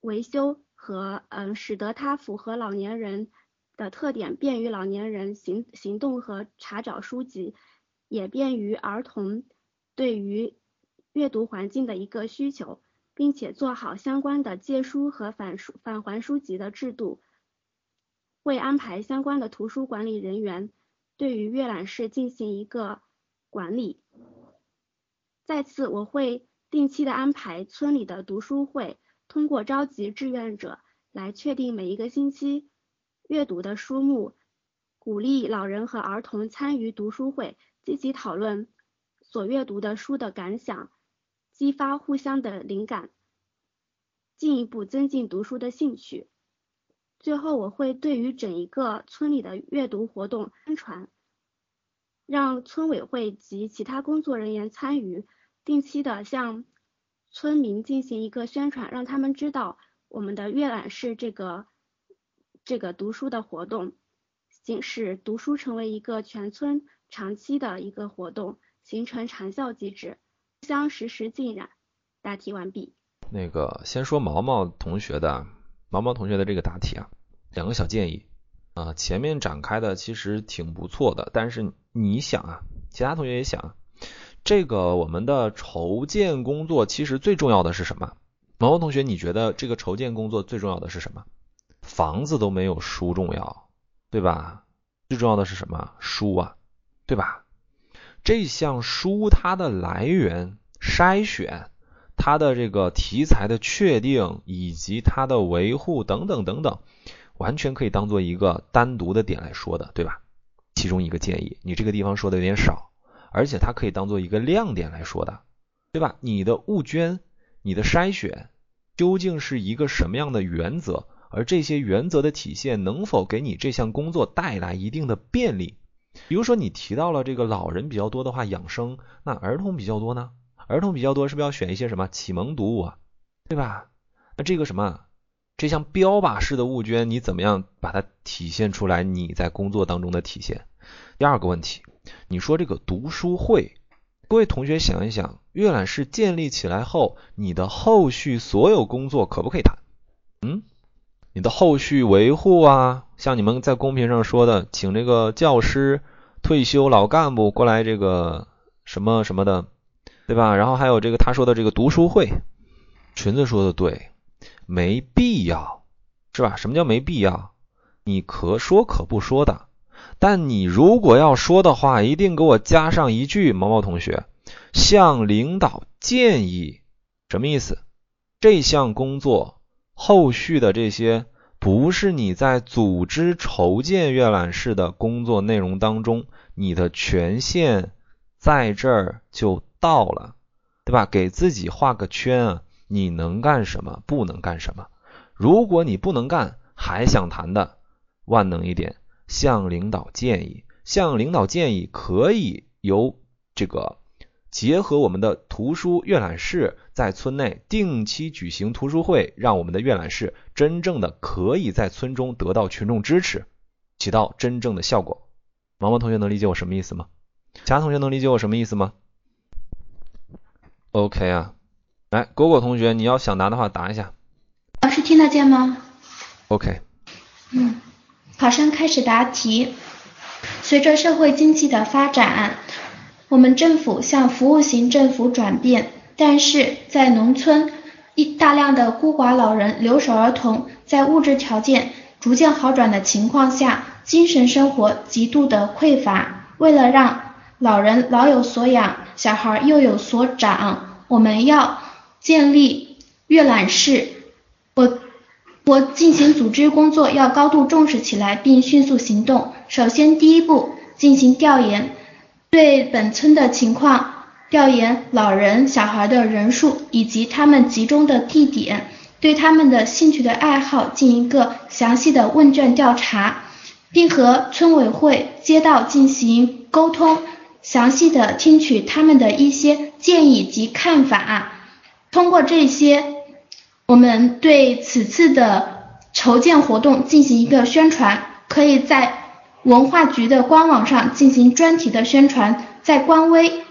维修和嗯，使得它符合老年人的特点，便于老年人行行动和查找书籍，也便于儿童对于阅读环境的一个需求，并且做好相关的借书和返书返还书籍的制度。会安排相关的图书管理人员。对于阅览室进行一个管理。再次，我会定期的安排村里的读书会，通过召集志愿者来确定每一个星期阅读的书目，鼓励老人和儿童参与读书会，积极讨论所阅读的书的感想，激发互相的灵感，进一步增进读书的兴趣。最后，我会对于整一个村里的阅读活动宣传，让村委会及其他工作人员参与，定期的向村民进行一个宣传，让他们知道我们的阅览室这个这个读书的活动，使读书成为一个全村长期的一个活动，形成长效机制，相实时浸染。答题完毕。那个先说毛毛同学的。毛毛同学的这个答题啊，两个小建议啊，前面展开的其实挺不错的，但是你想啊，其他同学也想，这个我们的筹建工作其实最重要的是什么？毛毛同学，你觉得这个筹建工作最重要的是什么？房子都没有书重要，对吧？最重要的是什么？书啊，对吧？这项书它的来源筛选。它的这个题材的确定以及它的维护等等等等，完全可以当做一个单独的点来说的，对吧？其中一个建议，你这个地方说的有点少，而且它可以当做一个亮点来说的，对吧？你的募捐，你的筛选究竟是一个什么样的原则？而这些原则的体现能否给你这项工作带来一定的便利？比如说你提到了这个老人比较多的话，养生，那儿童比较多呢？儿童比较多，是不是要选一些什么启蒙读物啊？对吧？那这个什么，这项标靶式的物捐，你怎么样把它体现出来？你在工作当中的体现。第二个问题，你说这个读书会，各位同学想一想，阅览室建立起来后，你的后续所有工作可不可以谈？嗯？你的后续维护啊，像你们在公屏上说的，请这个教师、退休老干部过来这个什么什么的，对吧？然后还有这个他说的这个读书会，裙子说的对，没必要，是吧？什么叫没必要？你可说可不说的，但你如果要说的话，一定给我加上一句，毛毛同学，向领导建议，什么意思？这项工作。后续的这些不是你在组织筹建阅览室的工作内容当中，你的权限在这儿就到了，对吧？给自己画个圈啊，你能干什么，不能干什么？如果你不能干，还想谈的，万能一点，向领导建议，向领导建议可以由这个。结合我们的图书阅览室，在村内定期举行图书会，让我们的阅览室真正的可以在村中得到群众支持，起到真正的效果。毛毛同学能理解我什么意思吗？其他同学能理解我什么意思吗？OK 啊，来，果果同学，你要想答的话答一下。老师听得见吗？OK。嗯，考生开始答题。随着社会经济的发展。我们政府向服务型政府转变，但是在农村，一大量的孤寡老人、留守儿童在物质条件逐渐好转的情况下，精神生活极度的匮乏。为了让老人老有所养，小孩又有所长，我们要建立阅览室。我进行组织工作要高度重视起来，并迅速行动。首先，第一步进行调研。对本村的情况调研老人、小孩的人数以及他们集中的地点，对他们的兴趣的爱好进行一个详细的问卷调查，并和村委会、街道进行沟通，详细的听取他们的一些建议及看法。通过这些，我们对此次的筹建活动进行一个宣传，可以在。文化局的官网上进行专题的宣传，在官微、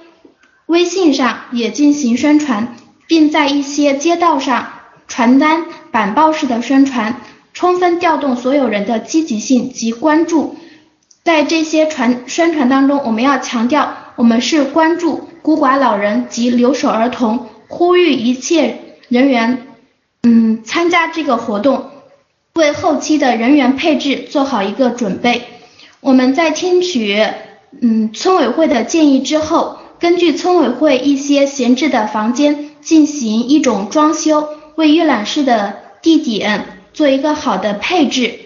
微信上也进行宣传，并在一些街道上传单、板报式的宣传，充分调动所有人的积极性及关注。在这些传宣传当中，我们要强调，我们是关注孤寡老人及留守儿童，呼吁一切人员，嗯，参加这个活动，为后期的人员配置做好一个准备。我们在听取嗯村委会的建议之后，根据村委会一些闲置的房间进行一种装修，为阅览室的地点做一个好的配置，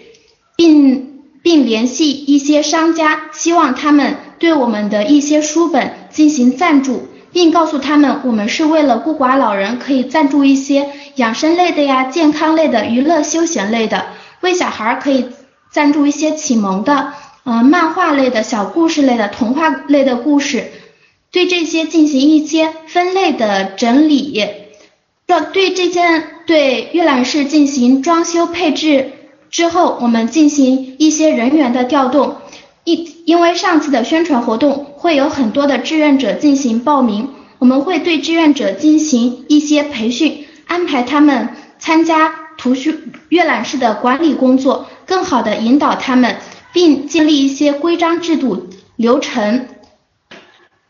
并并联系一些商家，希望他们对我们的一些书本进行赞助，并告诉他们我们是为了孤寡老人，可以赞助一些养生类的呀、健康类的、娱乐休闲类的，为小孩可以赞助一些启蒙的。呃，漫画类的小故事类的童话类的故事，对这些进行一些分类的整理，装对这些对阅览室进行装修配置之后，我们进行一些人员的调动。因为上次的宣传活动会有很多的志愿者进行报名，我们会对志愿者进行一些培训，安排他们参加图书阅览室的管理工作，更好的引导他们。并建立一些规章制度流程。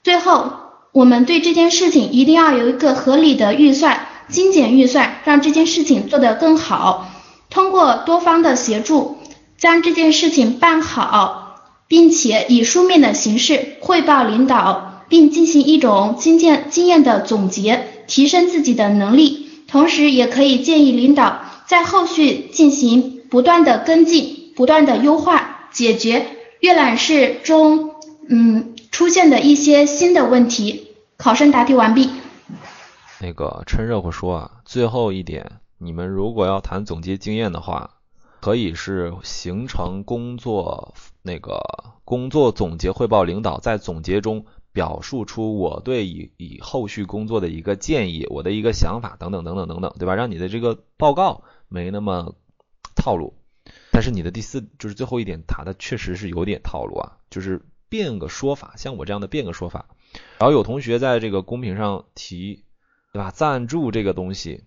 最后，我们对这件事情一定要有一个合理的预算，精简预算，让这件事情做得更好。通过多方的协助，将这件事情办好，并且以书面的形式汇报领导，并进行一种经验经验的总结，提升自己的能力。同时，也可以建议领导在后续进行不断的跟进，不断的优化。解决阅览室中嗯出现的一些新的问题。考生答题完毕。那个趁热乎说啊，最后一点，你们如果要谈总结经验的话，可以是形成工作那个工作总结汇报，领导在总结中表述出我对以以后续工作的一个建议，我的一个想法等等等等等等，对吧？让你的这个报告没那么套路。但是你的第四就是最后一点答的确实是有点套路啊，就是变个说法，像我这样的变个说法。然后有同学在这个公屏上提，对吧？赞助这个东西。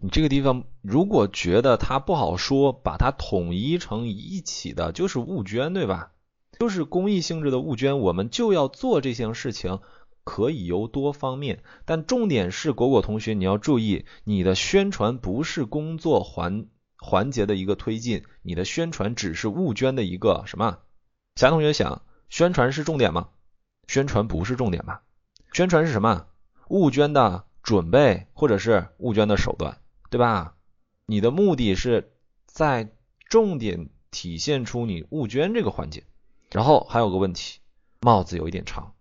你这个地方如果觉得它不好说，把它统一成一起的，就是募捐，对吧？就是公益性质的募捐，我们就要做这项事情，可以由多方面，但重点是果果同学你要注意，你的宣传不是工作环环节的一个推进，你的宣传只是募捐的一个什么？其他同学想，宣传是重点吗？宣传不是重点吧？宣传是什么？募捐的准备或者是募捐的手段。对吧？你的目的是在重点体现出你募捐这个环节，然后还有个问题，帽子有一点长，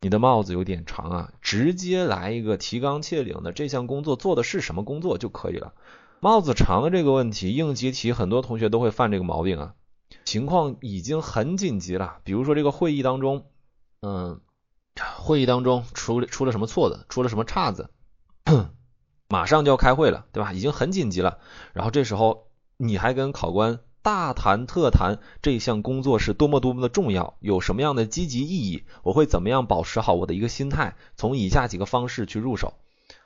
你的帽子有点长啊，直接来一个提纲挈领的这项工作做的是什么工作就可以了。帽子长的这个问题，应急题很多同学都会犯这个毛病啊。情况已经很紧急了，比如说这个会议当中，嗯，会议当中出出了什么错子，出了什么岔子。马上就要开会了，对吧？已经很紧急了。然后这时候你还跟考官大谈特谈这项工作是多么多么的重要，有什么样的积极意义，我会怎么样保持好我的一个心态，从以下几个方式去入手。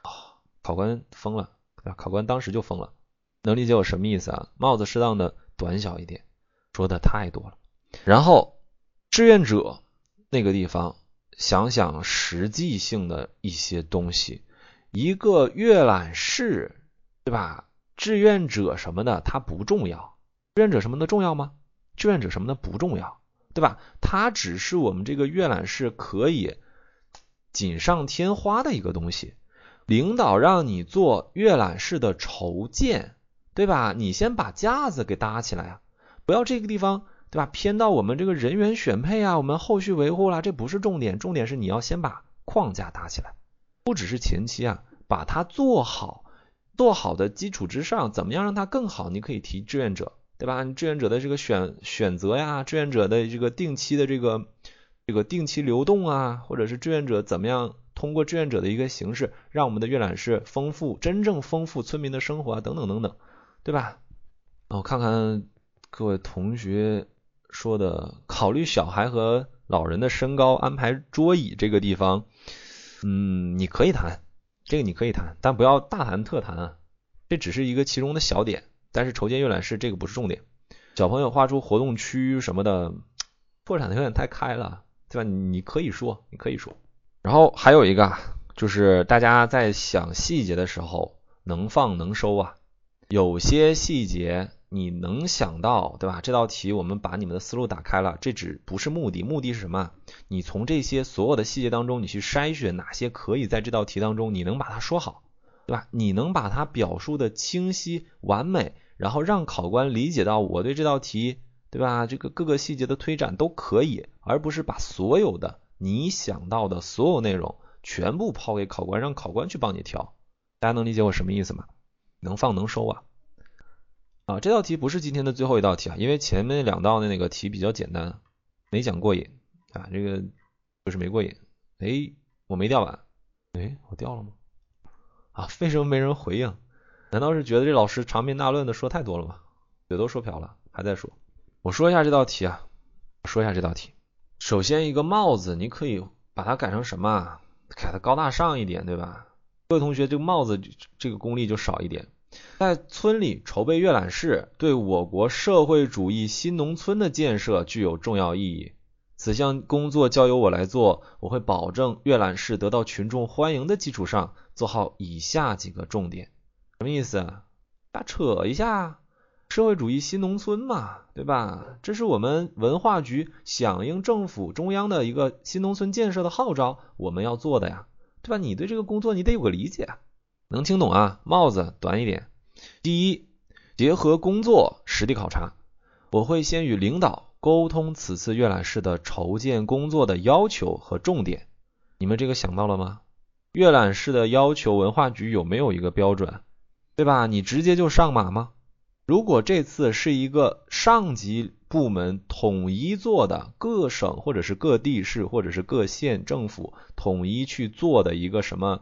啊，考官疯了，考官当时就疯了。能理解我什么意思啊？帽子适当的短小一点，说的太多了。然后志愿者那个地方，想想实际性的一些东西。一个阅览室，对吧？志愿者什么的，它不重要。志愿者什么的重要吗？志愿者什么的不重要，对吧？它只是我们这个阅览室可以锦上添花的一个东西。领导让你做阅览室的筹建，对吧？你先把架子给搭起来啊，不要这个地方，对吧？偏到我们这个人员选配啊，我们后续维护啦，这不是重点，重点是你要先把框架搭起来。不只是前期啊，把它做好，做好的基础之上，怎么样让它更好？你可以提志愿者，对吧？你志愿者的这个选选择呀，志愿者的这个定期的这个这个定期流动啊，或者是志愿者怎么样通过志愿者的一个形式，让我们的阅览室丰富，真正丰富村民的生活啊，等等等等，对吧？我看看各位同学说的，考虑小孩和老人的身高，安排桌椅这个地方。嗯，你可以谈这个，你可以谈，但不要大谈特谈啊。这只是一个其中的小点，但是筹建阅览室这个不是重点。小朋友画出活动区什么的，拓展的有点太开了，对吧？你可以说，你可以说。然后还有一个啊就是大家在想细节的时候，能放能收啊，有些细节。你能想到，对吧？这道题我们把你们的思路打开了，这只不是目的，目的是什么？你从这些所有的细节当中，你去筛选哪些可以在这道题当中，你能把它说好，对吧？你能把它表述的清晰完美，然后让考官理解到我对这道题，对吧？这个各个细节的推展都可以，而不是把所有的你想到的所有内容全部抛给考官，让考官去帮你挑。大家能理解我什么意思吗？能放能收啊。啊，这道题不是今天的最后一道题啊，因为前面两道的那个题比较简单，没讲过瘾啊，这个就是没过瘾。哎，我没掉完，哎，我掉了吗？啊，为什么没人回应？难道是觉得这老师长篇大论的说太多了吗？嘴都说瓢了，还在说。我说一下这道题啊，说一下这道题。首先一个帽子，你可以把它改成什么？改的高大上一点，对吧？各位同学，这个帽子这个功力就少一点。在村里筹备阅览室，对我国社会主义新农村的建设具有重要意义。此项工作交由我来做，我会保证阅览室得到群众欢迎的基础上，做好以下几个重点。什么意思？啊，扯一下，社会主义新农村嘛，对吧？这是我们文化局响应政府中央的一个新农村建设的号召，我们要做的呀，对吧？你对这个工作你得有个理解。能听懂啊？帽子短一点。第一，结合工作实地考察，我会先与领导沟通此次阅览室的筹建工作的要求和重点。你们这个想到了吗？阅览室的要求，文化局有没有一个标准？对吧？你直接就上马吗？如果这次是一个上级部门统一做的，各省或者是各地市或者是各县政府统一去做的一个什么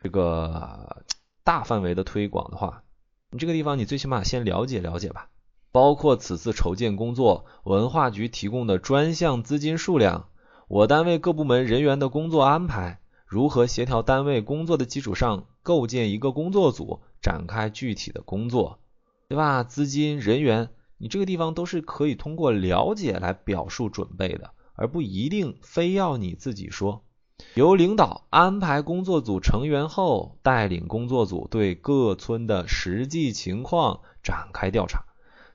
这个大范围的推广的话，你这个地方你最起码先了解了解吧。包括此次筹建工作，文化局提供的专项资金数量，我单位各部门人员的工作安排，如何协调单位工作的基础上构建一个工作组，展开具体的工作，对吧？资金、人员，你这个地方都是可以通过了解来表述准备的，而不一定非要你自己说。由领导安排工作组成员后，带领工作组对各村的实际情况展开调查。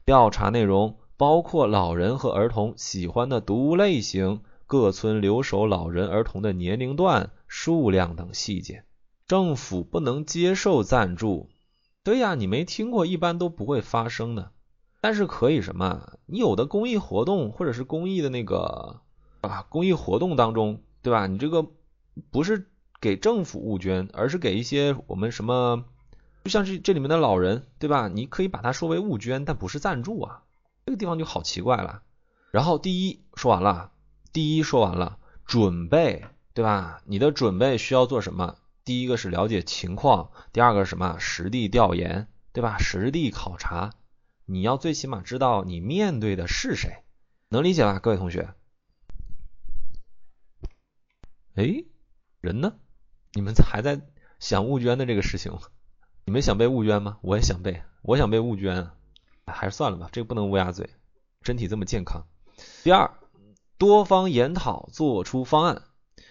调查内容包括老人和儿童喜欢的读物类型、各村留守老人儿童的年龄段、数量等细节。政府不能接受赞助，对呀，你没听过，一般都不会发生的。但是可以什么？你有的公益活动或者是公益的那个啊，公益活动当中，对吧？你这个不是给政府募捐，而是给一些我们什么？就像是这里面的老人，对吧？你可以把它说为募捐，但不是赞助啊。这个地方就好奇怪了。然后第一说完了，第一说完了，准备，对吧？你的准备需要做什么？第一个是了解情况，第二个是什么？实地调研，对吧？实地考察，你要最起码知道你面对的是谁，能理解吧，各位同学？哎，人呢？你们还在想募捐的这个事情吗？你们想被募捐吗？我也想被，我想被募捐，还是算了吧，这个不能乌鸦嘴，身体这么健康。第二，多方研讨，做出方案，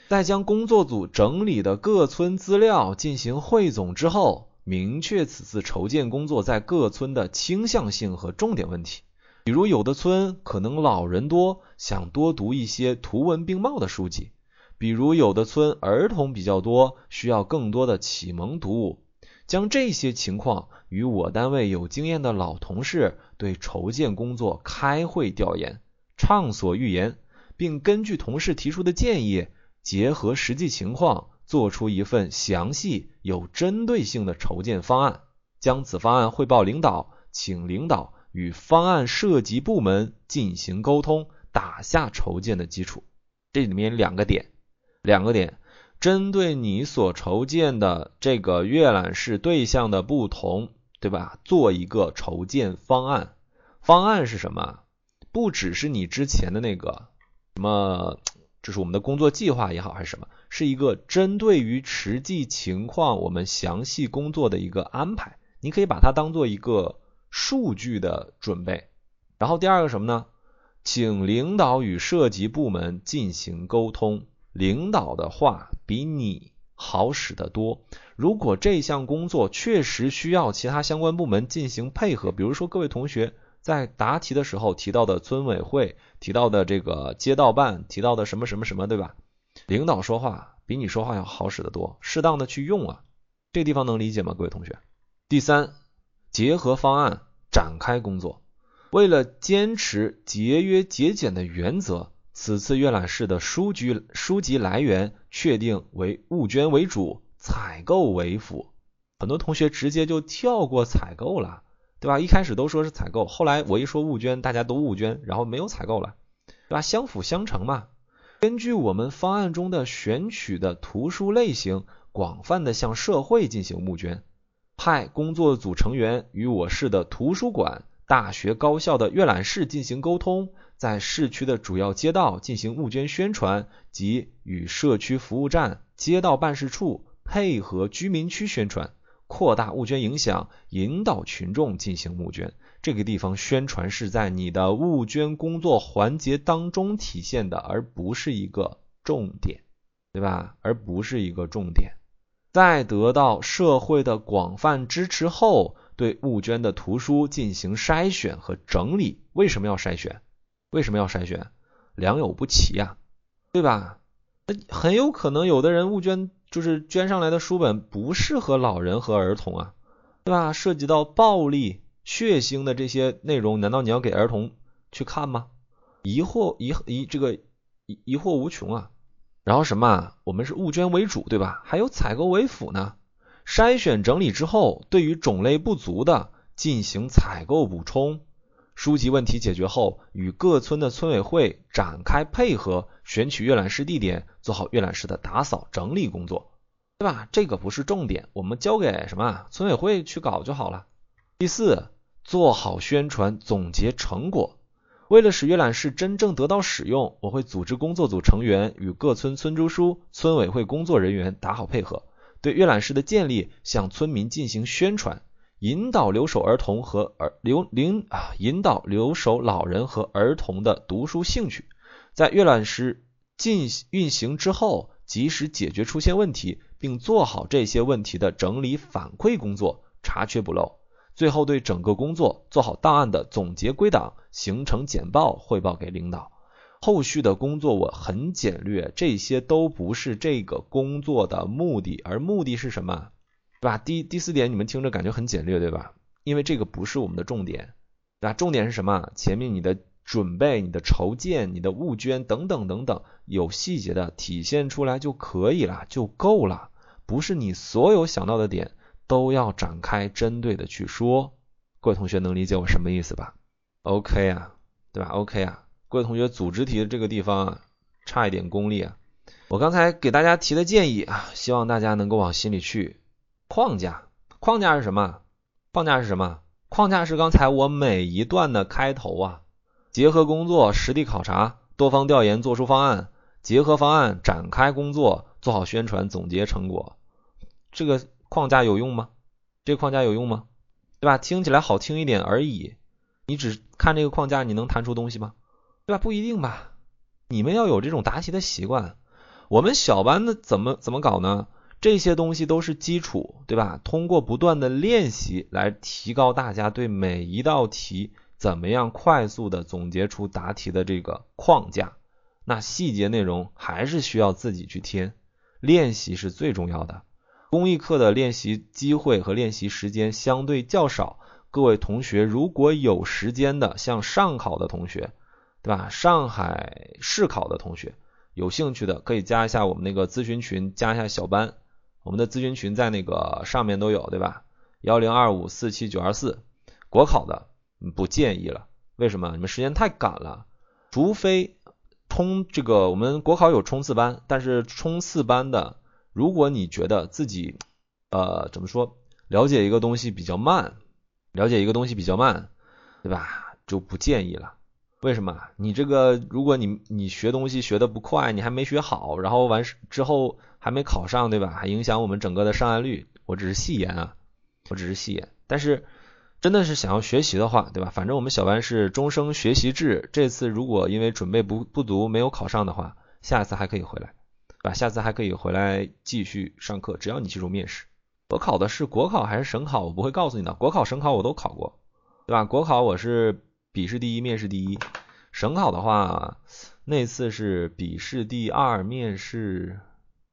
在将工作组整理的各村资料进行汇总之后，明确此次筹建工作在各村的倾向性和重点问题。比如，有的村可能老人多，想多读一些图文并茂的书籍；比如，有的村儿童比较多，需要更多的启蒙读物。将这些情况与我单位有经验的老同事对筹建工作开会调研，畅所欲言，并根据同事提出的建议，结合实际情况，做出一份详细有针对性的筹建方案，将此方案汇报领导，请领导与方案涉及部门进行沟通，打下筹建的基础。这里面两个点，两个点。针对你所筹建的这个阅览室对象的不同，对吧？做一个筹建方案。方案是什么？不只是你之前的那个什么，这是我们的工作计划也好，还是什么？是一个针对于实际情况我们详细工作的一个安排。你可以把它当做一个数据的准备。然后第二个什么呢？请领导与涉及部门进行沟通。领导的话比你好使得多。如果这项工作确实需要其他相关部门进行配合，比如说各位同学在答题的时候提到的村委会、提到的这个街道办、提到的什么什么什么，对吧？领导说话比你说话要好使得多，适当的去用啊。这个地方能理解吗，各位同学？第三，结合方案展开工作，为了坚持节约节俭的原则。此次阅览室的书局书籍来源确定为物捐为主，采购为辅。很多同学直接就跳过采购了，对吧？一开始都说是采购，后来我一说物捐，大家都物捐，然后没有采购了，对吧？相辅相成嘛。根据我们方案中的选取的图书类型，广泛的向社会进行募捐，派工作组成员与我市的图书馆、大学、高校的阅览室进行沟通。在市区的主要街道进行募捐宣传，及与社区服务站、街道办事处配合居民区宣传，扩大募捐影响，引导群众进行募捐。这个地方宣传是在你的募捐工作环节当中体现的，而不是一个重点，对吧？而不是一个重点。在得到社会的广泛支持后，对募捐的图书进行筛选和整理。为什么要筛选？为什么要筛选？良莠不齐呀，对吧？那很有可能有的人募捐就是捐上来的书本不适合老人和儿童啊，对吧？涉及到暴力、血腥的这些内容，难道你要给儿童去看吗？疑惑疑疑这个疑疑惑无穷啊。然后什么？我们是物捐为主，对吧？还有采购为辅呢。筛选整理之后，对于种类不足的，进行采购补充。书籍问题解决后，与各村的村委会展开配合，选取阅览室地点，做好阅览室的打扫整理工作，对吧？这个不是重点，我们交给什么村委会去搞就好了。第四，做好宣传，总结成果。为了使阅览室真正得到使用，我会组织工作组成员与各村村支书、村委会工作人员打好配合，对阅览室的建立向村民进行宣传。引导留守儿童和儿留领啊，引导留守老人和儿童的读书兴趣，在阅览室进运行之后，及时解决出现问题，并做好这些问题的整理反馈工作，查缺补漏。最后对整个工作做好档案的总结归档，形成简报汇报给领导。后续的工作我很简略，这些都不是这个工作的目的，而目的是什么？对吧？第第四点，你们听着感觉很简略，对吧？因为这个不是我们的重点，对吧？重点是什么？前面你的准备、你的筹建、你的募捐等等等等，有细节的体现出来就可以了，就够了。不是你所有想到的点都要展开针对的去说。各位同学能理解我什么意思吧？OK 啊，对吧？OK 啊，各位同学组织题的这个地方啊，差一点功力啊。我刚才给大家提的建议啊，希望大家能够往心里去。框架，框架是什么？框架是什么？框架是刚才我每一段的开头啊，结合工作实地考察，多方调研做出方案，结合方案展开工作，做好宣传，总结成果。这个框架有用吗？这个框架有用吗？对吧？听起来好听一点而已。你只看这个框架，你能谈出东西吗？对吧？不一定吧。你们要有这种答题的习惯。我们小班的怎么怎么搞呢？这些东西都是基础，对吧？通过不断的练习来提高大家对每一道题怎么样快速的总结出答题的这个框架。那细节内容还是需要自己去添，练习是最重要的。公益课的练习机会和练习时间相对较少，各位同学如果有时间的，像上考的同学，对吧？上海市考的同学，有兴趣的可以加一下我们那个咨询群，加一下小班。我们的咨询群在那个上面都有，对吧？幺零二五四七九二四，国考的不建议了。为什么？你们时间太赶了。除非冲这个，我们国考有冲刺班，但是冲刺班的，如果你觉得自己呃怎么说，了解一个东西比较慢，了解一个东西比较慢，对吧？就不建议了。为什么？你这个，如果你你学东西学的不快，你还没学好，然后完之后。还没考上，对吧？还影响我们整个的上岸率。我只是戏言啊，我只是戏言。但是真的是想要学习的话，对吧？反正我们小班是终生学习制。这次如果因为准备不不足没有考上的话，下次还可以回来，对吧？下次还可以回来继续上课，只要你记住面试。我考的是国考还是省考？我不会告诉你的。国考、省考我都考过，对吧？国考我是笔试第一，面试第一。省考的话，那次是笔试第二，面试。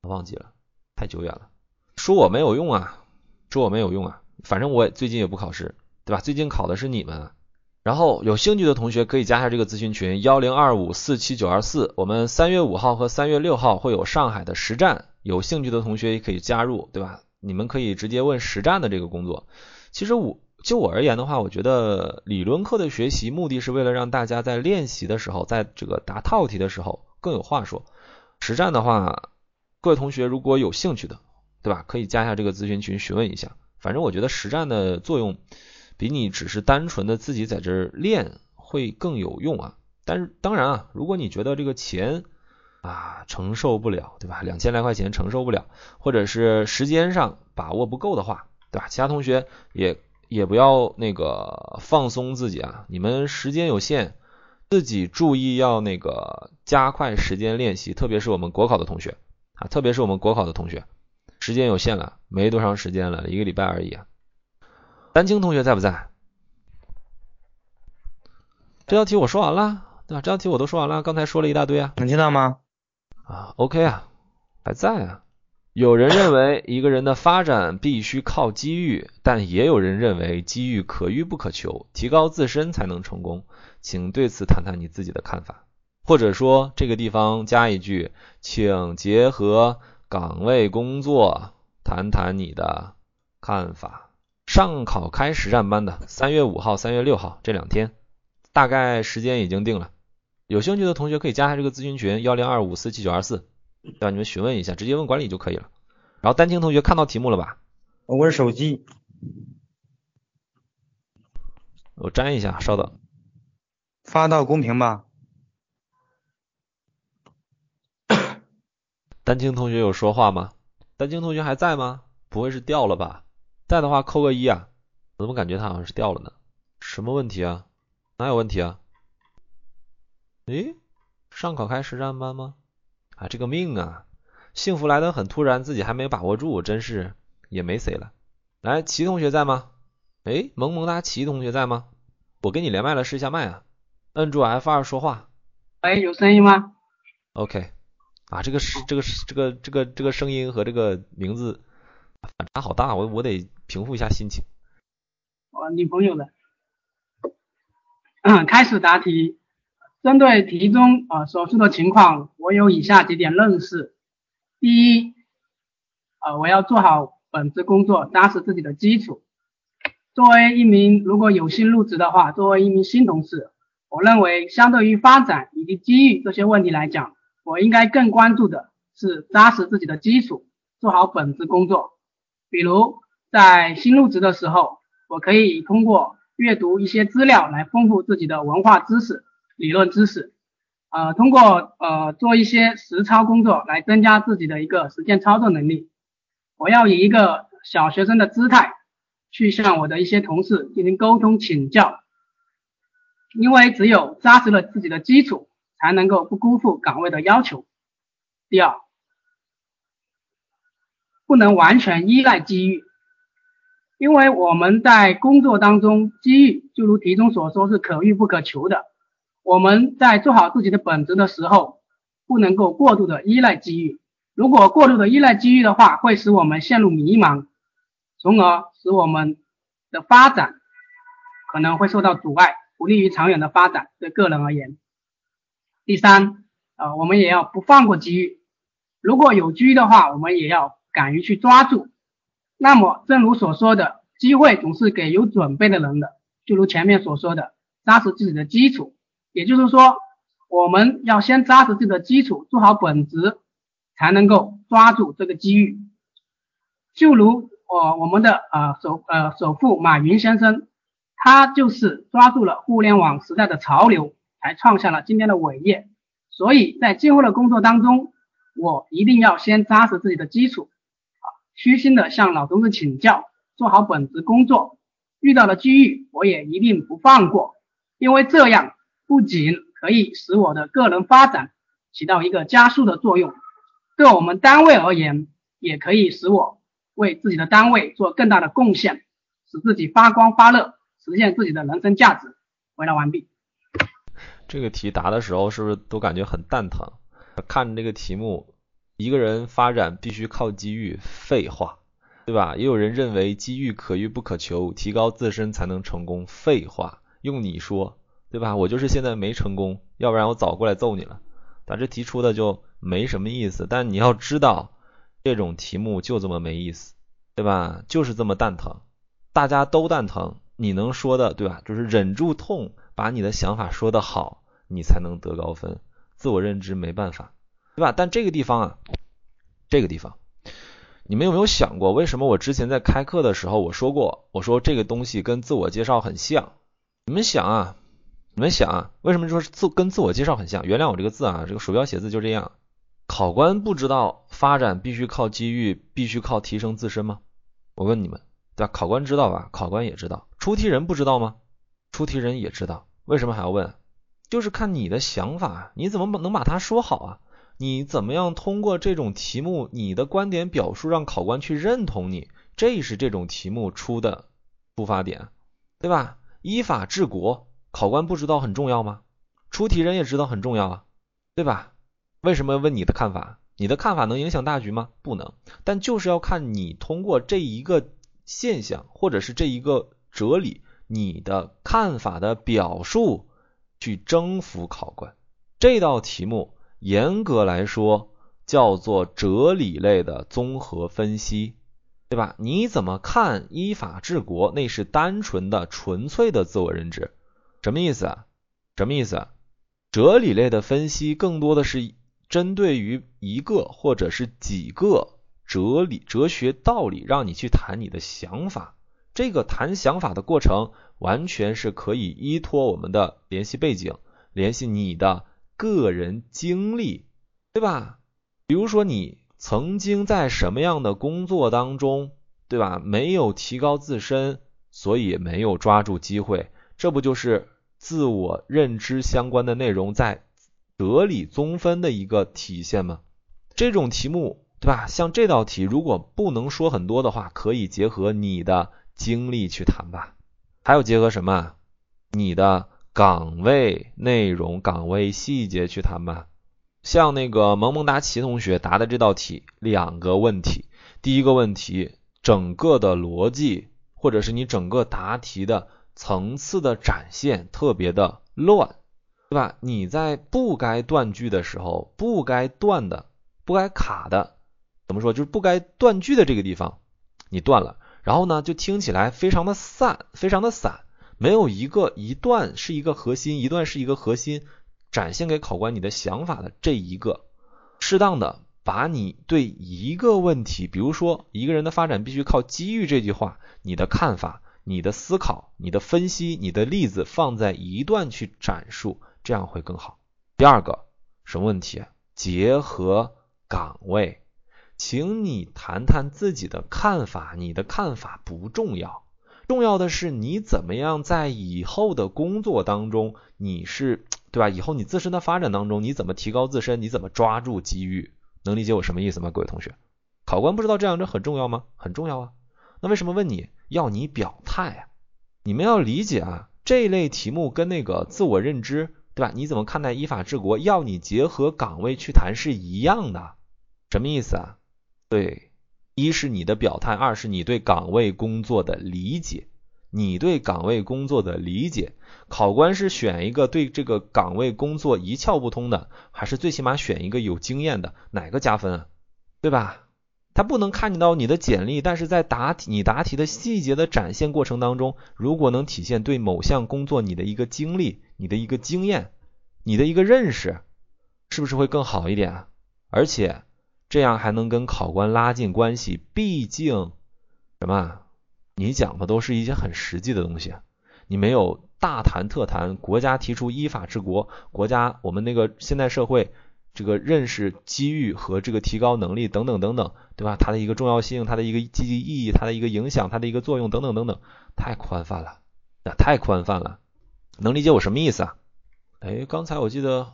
忘记了，太久远了。说我没有用啊，说我没有用啊。反正我最近也不考试，对吧？最近考的是你们。然后有兴趣的同学可以加下这个咨询群幺零二五四七九二四。我们三月五号和三月六号会有上海的实战，有兴趣的同学也可以加入，对吧？你们可以直接问实战的这个工作。其实我就我而言的话，我觉得理论课的学习目的是为了让大家在练习的时候，在这个答套题的时候更有话说。实战的话。各位同学如果有兴趣的，对吧？可以加一下这个咨询群询问一下。反正我觉得实战的作用比你只是单纯的自己在这儿练会更有用啊。但是当然啊，如果你觉得这个钱啊承受不了，对吧？两千来块钱承受不了，或者是时间上把握不够的话，对吧？其他同学也也不要那个放松自己啊。你们时间有限，自己注意要那个加快时间练习，特别是我们国考的同学。啊，特别是我们国考的同学，时间有限了，没多长时间了，一个礼拜而已啊。丹青同学在不在？这道题我说完了，对吧？这道题我都说完了，刚才说了一大堆啊。能听到吗？啊，OK 啊，还在啊。有人认为一个人的发展必须靠机遇，但也有人认为机遇可遇不可求，提高自身才能成功。请对此谈谈你自己的看法。或者说这个地方加一句，请结合岗位工作谈谈你的看法。上考开实战班的三月五号、三月六号这两天，大概时间已经定了。有兴趣的同学可以加下这个咨询群幺零二五四七九二四，对吧？你们询问一下，直接问管理就可以了。然后丹青同学看到题目了吧？我是手机。我粘一下，稍等。发到公屏吧。丹青同学有说话吗？丹青同学还在吗？不会是掉了吧？在的话扣个一啊。我怎么感觉他好像是掉了呢？什么问题啊？哪有问题啊？诶，上考开实战班吗？啊，这个命啊，幸福来得很突然，自己还没把握住，真是也没谁了。来，齐同学在吗？哎，萌萌哒齐同学在吗？我跟你连麦了，试一下麦啊，摁住 F 二说话。喂，有声音吗？OK，啊，这个是这个是这个这个这个声音和这个名字反差好大，我我得平复一下心情。我女朋友的，嗯，开始答题。针对题中啊所述的情况，我有以下几点认识：第一，啊，我要做好本职工作，扎实自己的基础。作为一名如果有幸入职的话，作为一名新同事，我认为相对于发展以及机遇这些问题来讲，我应该更关注的是扎实自己的基础，做好本职工作。比如在新入职的时候，我可以通过阅读一些资料来丰富自己的文化知识。理论知识，呃，通过呃做一些实操工作来增加自己的一个实践操作能力。我要以一个小学生的姿态去向我的一些同事进行沟通请教，因为只有扎实了自己的基础，才能够不辜负岗位的要求。第二，不能完全依赖机遇，因为我们在工作当中，机遇就如题中所说是可遇不可求的。我们在做好自己的本职的时候，不能够过度的依赖机遇。如果过度的依赖机遇的话，会使我们陷入迷茫，从而使我们的发展可能会受到阻碍，不利于长远的发展。对个人而言，第三，呃，我们也要不放过机遇。如果有机遇的话，我们也要敢于去抓住。那么，正如所说的，机会总是给有准备的人的。就如前面所说的，扎实自己的基础。也就是说，我们要先扎实自己的基础，做好本职，才能够抓住这个机遇。就如我我们的呃首呃首富马云先生，他就是抓住了互联网时代的潮流，才创下了今天的伟业。所以在今后的工作当中，我一定要先扎实自己的基础，啊，虚心的向老同志请教，做好本职工作。遇到了机遇，我也一定不放过，因为这样。不仅可以使我的个人发展起到一个加速的作用，对我们单位而言，也可以使我为自己的单位做更大的贡献，使自己发光发热，实现自己的人生价值。回答完毕。这个题答的时候是不是都感觉很蛋疼？看这个题目，一个人发展必须靠机遇，废话，对吧？也有人认为机遇可遇不可求，提高自身才能成功，废话，用你说。对吧？我就是现在没成功，要不然我早过来揍你了。咱这提出的就没什么意思，但你要知道，这种题目就这么没意思，对吧？就是这么蛋疼，大家都蛋疼，你能说的，对吧？就是忍住痛，把你的想法说得好，你才能得高分。自我认知没办法，对吧？但这个地方啊，这个地方，你们有没有想过，为什么我之前在开课的时候我说过，我说这个东西跟自我介绍很像？你们想啊？你们想啊，为什么说自跟自我介绍很像？原谅我这个字啊，这个鼠标写字就这样。考官不知道发展必须靠机遇，必须靠提升自身吗？我问你们，对吧？考官知道吧？考官也知道。出题人不知道吗？出题人也知道。为什么还要问？就是看你的想法，你怎么能把它说好啊？你怎么样通过这种题目，你的观点表述让考官去认同你？这是这种题目出的出发点，对吧？依法治国。考官不知道很重要吗？出题人也知道很重要啊，对吧？为什么要问你的看法？你的看法能影响大局吗？不能。但就是要看你通过这一个现象，或者是这一个哲理，你的看法的表述，去征服考官。这道题目严格来说叫做哲理类的综合分析。对吧？你怎么看依法治国？那是单纯的、纯粹的自我认知。什么意思啊？什么意思啊？哲理类的分析更多的是针对于一个或者是几个哲理、哲学道理，让你去谈你的想法。这个谈想法的过程，完全是可以依托我们的联系背景，联系你的个人经历，对吧？比如说你曾经在什么样的工作当中，对吧？没有提高自身，所以没有抓住机会，这不就是自我认知相关的内容在哲理综分的一个体现吗？这种题目，对吧？像这道题，如果不能说很多的话，可以结合你的。经历去谈吧，还有结合什么？你的岗位内容、岗位细节去谈吧。像那个萌萌哒奇同学答的这道题，两个问题。第一个问题，整个的逻辑或者是你整个答题的层次的展现特别的乱，对吧？你在不该断句的时候，不该断的、不该卡的，怎么说？就是不该断句的这个地方，你断了。然后呢，就听起来非常的散，非常的散，没有一个一段是一个核心，一段是一个核心，展现给考官你的想法的这一个，适当的把你对一个问题，比如说一个人的发展必须靠机遇这句话，你的看法、你的思考、你的分析、你的例子放在一段去展述，这样会更好。第二个什么问题？结合岗位。请你谈谈自己的看法，你的看法不重要，重要的是你怎么样在以后的工作当中，你是对吧？以后你自身的发展当中，你怎么提高自身？你怎么抓住机遇？能理解我什么意思吗？各位同学，考官不知道这样这很重要吗？很重要啊。那为什么问你要你表态啊？你们要理解啊，这类题目跟那个自我认知，对吧？你怎么看待依法治国？要你结合岗位去谈是一样的，什么意思啊？对，一是你的表态，二是你对岗位工作的理解。你对岗位工作的理解，考官是选一个对这个岗位工作一窍不通的，还是最起码选一个有经验的？哪个加分啊？对吧？他不能看到你的简历，但是在答题你答题的细节的展现过程当中，如果能体现对某项工作你的一个经历、你的一个经验、你的一个认识，是不是会更好一点？而且。这样还能跟考官拉近关系，毕竟什么？你讲的都是一些很实际的东西，你没有大谈特谈国家提出依法治国，国家我们那个现代社会这个认识机遇和这个提高能力等等等等，对吧？它的一个重要性，它的一个积极意义，它的一个影响，它的一个作用等等等等，太宽泛了，那太宽泛了，能理解我什么意思啊？哎，刚才我记得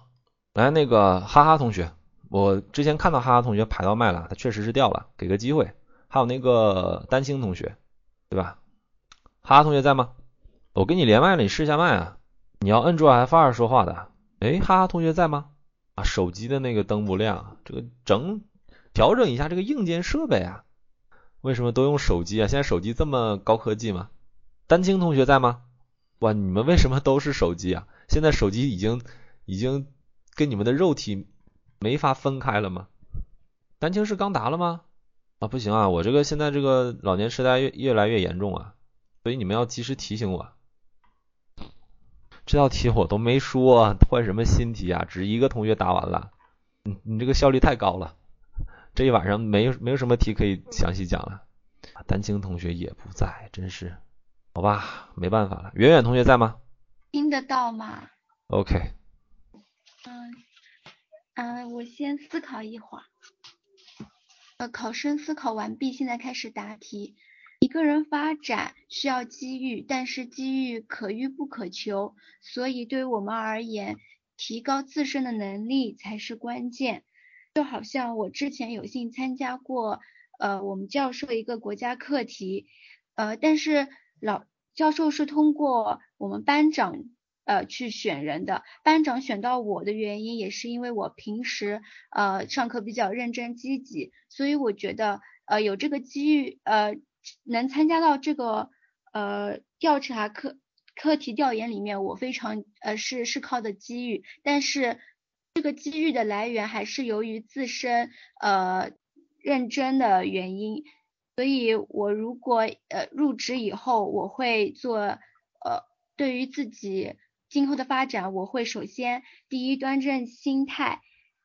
来那个哈哈同学。我之前看到哈哈同学排到麦了，他确实是掉了，给个机会。还有那个丹青同学，对吧？哈哈同学在吗？我跟你连麦了，你试一下麦啊。你要摁住 F 二说话的。哎，哈哈同学在吗？啊，手机的那个灯不亮，这个整调整一下这个硬件设备啊。为什么都用手机啊？现在手机这么高科技吗？丹青同学在吗？哇，你们为什么都是手机啊？现在手机已经已经跟你们的肉体。没法分开了吗？丹青是刚答了吗？啊，不行啊，我这个现在这个老年痴呆越越来越严重啊，所以你们要及时提醒我。这道题我都没说，换什么新题啊？只一个同学答完了，你你这个效率太高了，这一晚上没有没有什么题可以详细讲了。丹青同学也不在，真是，好吧，没办法了。远远同学在吗？听得到吗？OK。嗯。嗯，我先思考一会儿。呃，考生思考完毕，现在开始答题。一个人发展需要机遇，但是机遇可遇不可求，所以对于我们而言，提高自身的能力才是关键。就好像我之前有幸参加过，呃，我们教授一个国家课题，呃，但是老教授是通过我们班长。呃，去选人的班长选到我的原因，也是因为我平时呃上课比较认真积极，所以我觉得呃有这个机遇呃能参加到这个呃调查课课题调研里面，我非常呃是是靠的机遇，但是这个机遇的来源还是由于自身呃认真的原因。所以我如果呃入职以后，我会做呃对于自己今后的发展，我会首先第一端正心态，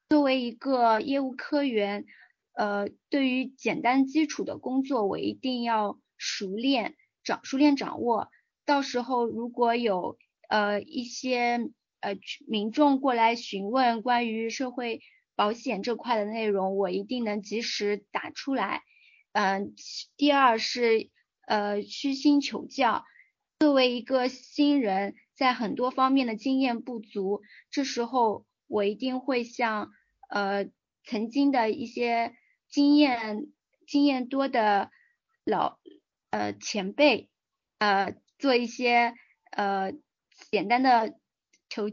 作为一个业务科员，呃对于简单基础的工作，我一定要熟练掌熟练掌握。到时候如果有呃一些呃民众过来询问关于社会保险这块的内容，我一定能及时打出来。嗯，第二是呃虚心求教。作为一个新人，在很多方面的经验不足，这时候我一定会向呃曾经的一些经验经验多的老呃前辈呃做一些呃简单的求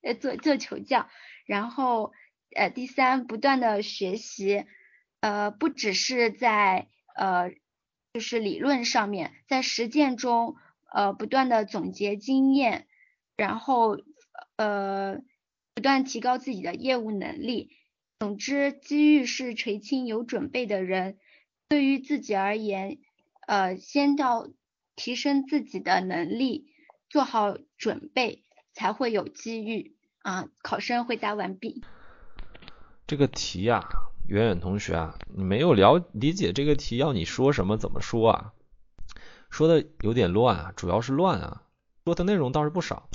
呃做做求教，然后呃第三不断的学习。呃，不只是在呃，就是理论上面，在实践中，呃，不断的总结经验，然后呃，不断提高自己的业务能力。总之，机遇是垂青有准备的人。对于自己而言，呃，先要提升自己的能力，做好准备，才会有机遇啊。考生回答完毕。这个题呀。远远同学啊，你没有了理解这个题要你说什么怎么说啊？说的有点乱啊，主要是乱啊。说的内容倒是不少。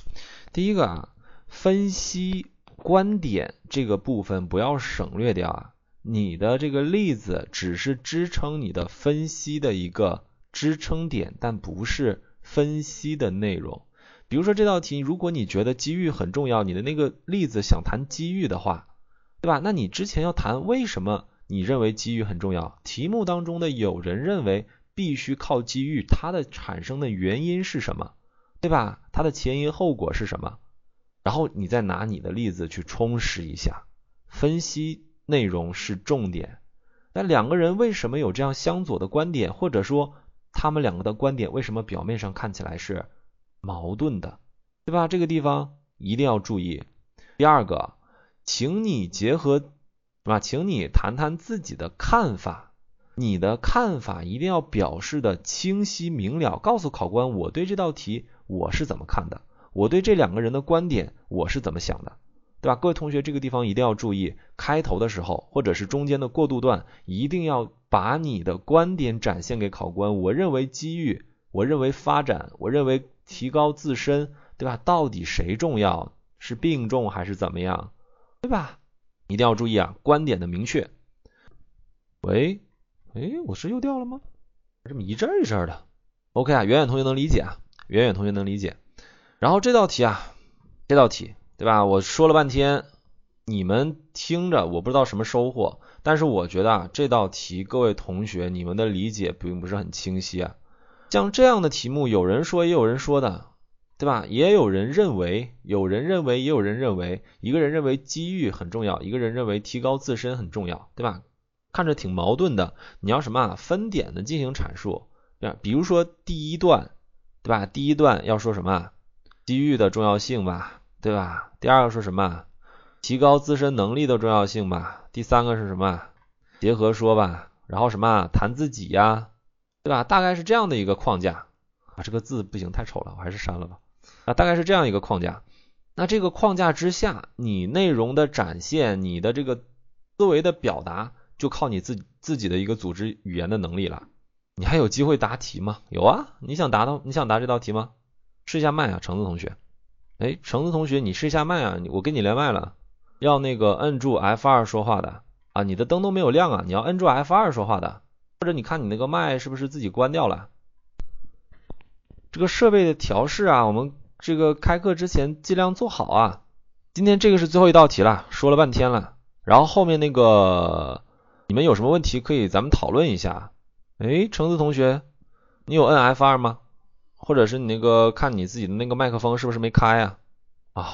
第一个啊，分析观点这个部分不要省略掉啊。你的这个例子只是支撑你的分析的一个支撑点，但不是分析的内容。比如说这道题，如果你觉得机遇很重要，你的那个例子想谈机遇的话。对吧？那你之前要谈为什么你认为机遇很重要？题目当中的有人认为必须靠机遇，它的产生的原因是什么？对吧？它的前因后果是什么？然后你再拿你的例子去充实一下，分析内容是重点。那两个人为什么有这样相左的观点？或者说他们两个的观点为什么表面上看起来是矛盾的？对吧？这个地方一定要注意。第二个。请你结合，是吧？请你谈谈自己的看法，你的看法一定要表示的清晰明了，告诉考官我对这道题我是怎么看的，我对这两个人的观点我是怎么想的，对吧？各位同学，这个地方一定要注意，开头的时候或者是中间的过渡段，一定要把你的观点展现给考官。我认为机遇，我认为发展，我认为提高自身，对吧？到底谁重要？是并重还是怎么样？对吧？一定要注意啊，观点的明确。喂，哎，我是又掉了吗？这么一阵一阵的。OK 啊，远远同学能理解啊，远远同学能理解。然后这道题啊，这道题对吧？我说了半天，你们听着，我不知道什么收获，但是我觉得啊，这道题各位同学你们的理解并不是很清晰啊。像这样的题目，有人说也有人说的。对吧？也有人认为，有人认为，也有人认为，一个人认为机遇很重要，一个人认为提高自身很重要，对吧？看着挺矛盾的。你要什么啊？分点的进行阐述，对吧？比如说第一段，对吧？第一段要说什么？啊机遇的重要性吧，对吧？第二个说什么？提高自身能力的重要性吧。第三个是什么？结合说吧。然后什么？谈自己呀，对吧？大概是这样的一个框架。啊，这个字不行，太丑了，我还是删了吧。啊，大概是这样一个框架。那这个框架之下，你内容的展现，你的这个思维的表达，就靠你自自己的一个组织语言的能力了。你还有机会答题吗？有啊，你想答到，你想答这道题吗？试一下麦啊，橙子同学。哎，橙子同学，你试一下麦啊，我跟你连麦了。要那个摁住 F 二说话的啊，你的灯都没有亮啊，你要摁住 F 二说话的，或者你看你那个麦是不是自己关掉了？这个设备的调试啊，我们。这个开课之前尽量做好啊！今天这个是最后一道题了，说了半天了。然后后面那个你们有什么问题可以咱们讨论一下。哎，橙子同学，你有摁 F 二吗？或者是你那个看你自己的那个麦克风是不是没开啊？啊，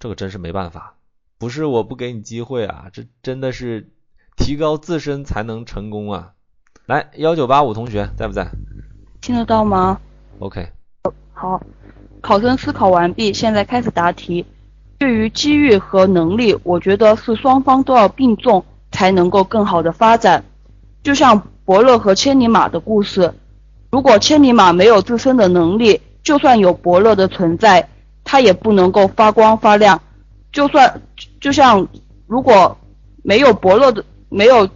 这个真是没办法，不是我不给你机会啊，这真的是提高自身才能成功啊！来，幺九八五同学在不在？听得到吗？OK。好。考生思考完毕，现在开始答题。对于机遇和能力，我觉得是双方都要并重，才能够更好的发展。就像伯乐和千里马的故事。如果千里马没有自身的能力，就算有伯乐的存在，它也不能够发光发亮。就算就像如果没有伯乐的没有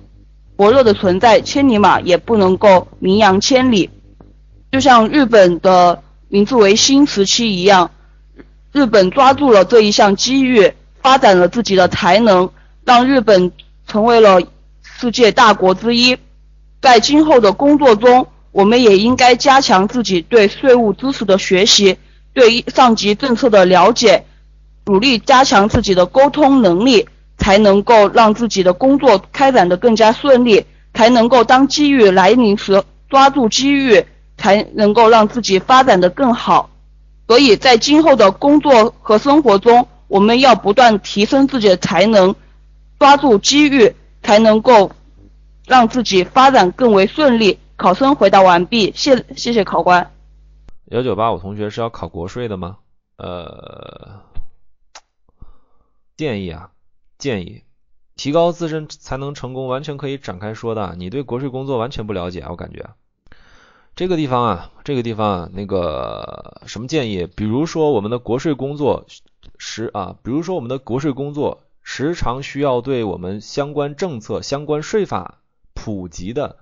伯乐的存在，千里马也不能够名扬千里。就像日本的名字为新时期一样，日本抓住了这一项机遇，发展了自己的才能，让日本成为了世界大国之一。在今后的工作中，我们也应该加强自己对税务知识的学习，对上级政策的了解，努力加强自己的沟通能力，才能够让自己的工作开展的更加顺利，才能够当机遇来临时抓住机遇，才能够让自己发展的更好。所以在今后的工作和生活中，我们要不断提升自己的才能，抓住机遇，才能够。让自己发展更为顺利。考生回答完毕，谢谢谢考官。幺九八五同学是要考国税的吗？呃，建议啊，建议提高自身才能成功，完全可以展开说的。你对国税工作完全不了解，我感觉这个地方啊，这个地方啊那个什么建议？比如说我们的国税工作时啊，比如说我们的国税工作时常需要对我们相关政策、相关税法。普及的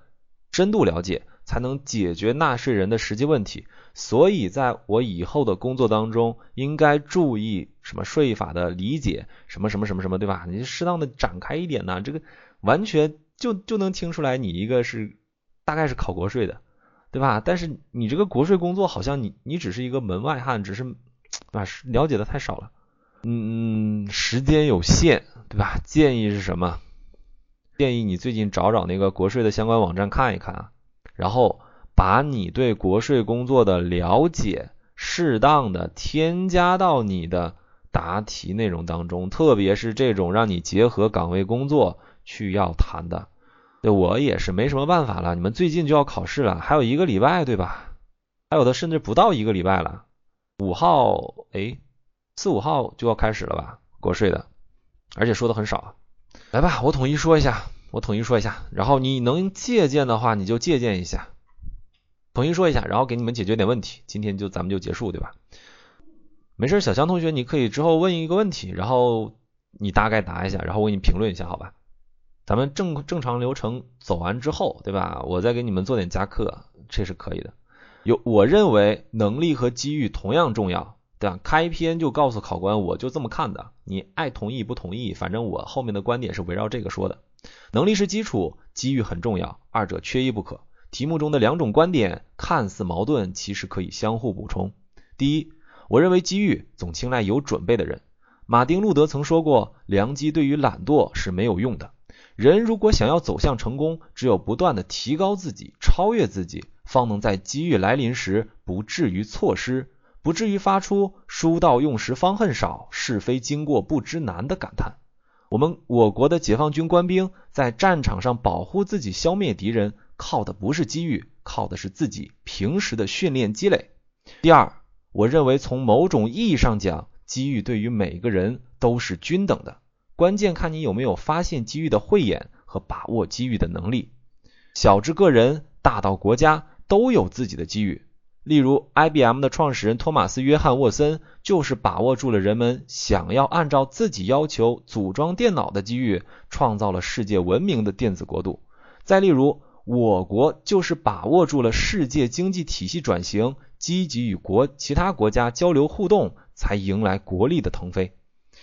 深度了解，才能解决纳税人的实际问题。所以，在我以后的工作当中，应该注意什么税法的理解，什么什么什么什么，对吧？你适当的展开一点呢，这个完全就就能听出来，你一个是大概是考国税的，对吧？但是你这个国税工作，好像你你只是一个门外汉，只是啊了解的太少了。嗯，时间有限，对吧？建议是什么？建议你最近找找那个国税的相关网站看一看啊，然后把你对国税工作的了解适当的添加到你的答题内容当中，特别是这种让你结合岗位工作去要谈的。对我也是没什么办法了，你们最近就要考试了，还有一个礼拜对吧？还有的甚至不到一个礼拜了，五号哎，四五号就要开始了吧？国税的，而且说的很少。来吧，我统一说一下，我统一说一下，然后你能借鉴的话，你就借鉴一下，统一说一下，然后给你们解决点问题。今天就咱们就结束，对吧？没事，小强同学，你可以之后问一个问题，然后你大概答一下，然后我给你评论一下，好吧？咱们正正常流程走完之后，对吧？我再给你们做点加课，这是可以的。有，我认为能力和机遇同样重要。对吧？开篇就告诉考官，我就这么看的，你爱同意不同意，反正我后面的观点是围绕这个说的。能力是基础，机遇很重要，二者缺一不可。题目中的两种观点看似矛盾，其实可以相互补充。第一，我认为机遇总青睐有准备的人。马丁路德曾说过，良机对于懒惰是没有用的。人如果想要走向成功，只有不断的提高自己，超越自己，方能在机遇来临时不至于错失。不至于发出“书到用时方恨少，是非经过不知难”的感叹。我们我国的解放军官兵在战场上保护自己、消灭敌人，靠的不是机遇，靠的是自己平时的训练积累。第二，我认为从某种意义上讲，机遇对于每个人都是均等的，关键看你有没有发现机遇的慧眼和把握机遇的能力。小至个人，大到国家，都有自己的机遇。例如，IBM 的创始人托马斯·约翰·沃森就是把握住了人们想要按照自己要求组装电脑的机遇，创造了世界闻名的电子国度。再例如，我国就是把握住了世界经济体系转型，积极与国其他国家交流互动，才迎来国力的腾飞。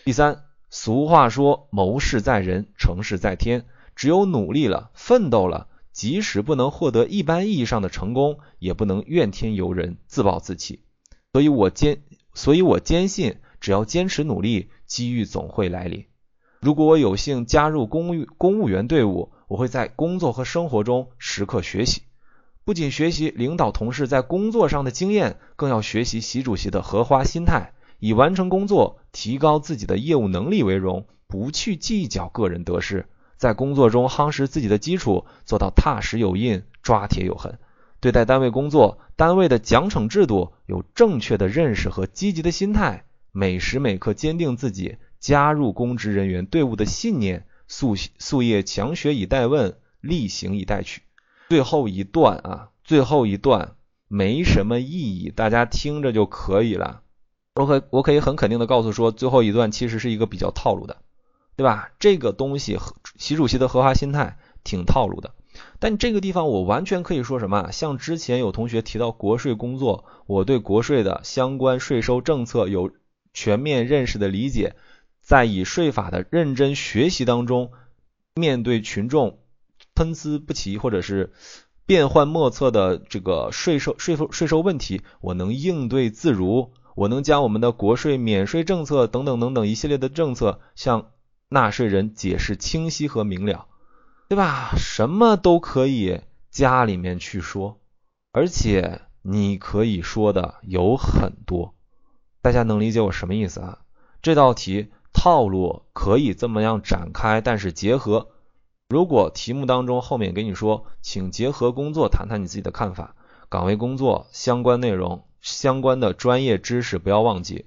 第三，俗话说，谋事在人，成事在天，只有努力了，奋斗了。即使不能获得一般意义上的成功，也不能怨天尤人、自暴自弃。所以我坚，所以我坚信，只要坚持努力，机遇总会来临。如果我有幸加入公务公务员队伍，我会在工作和生活中时刻学习，不仅学习领导同事在工作上的经验，更要学习习主席的荷花心态，以完成工作、提高自己的业务能力为荣，不去计较个人得失。在工作中夯实自己的基础，做到踏实有印、抓铁有痕。对待单位工作，单位的奖惩制度有正确的认识和积极的心态，每时每刻坚定自己加入公职人员队伍的信念，夙夙夜强学以待问，力行以待取。最后一段啊，最后一段没什么意义，大家听着就可以了。我可我可以很肯定的告诉说，最后一段其实是一个比较套路的，对吧？这个东西，习主席的合法心态挺套路的。但这个地方我完全可以说什么？像之前有同学提到国税工作，我对国税的相关税收政策有全面认识的理解，在以税法的认真学习当中，面对群众参差不齐或者是变幻莫测的这个税收税收税收问题，我能应对自如，我能将我们的国税免税政策等等等等一系列的政策向纳税人解释清晰和明了。对吧？什么都可以家里面去说，而且你可以说的有很多，大家能理解我什么意思啊？这道题套路可以这么样展开，但是结合，如果题目当中后面给你说，请结合工作谈谈你自己的看法，岗位工作相关内容、相关的专业知识不要忘记。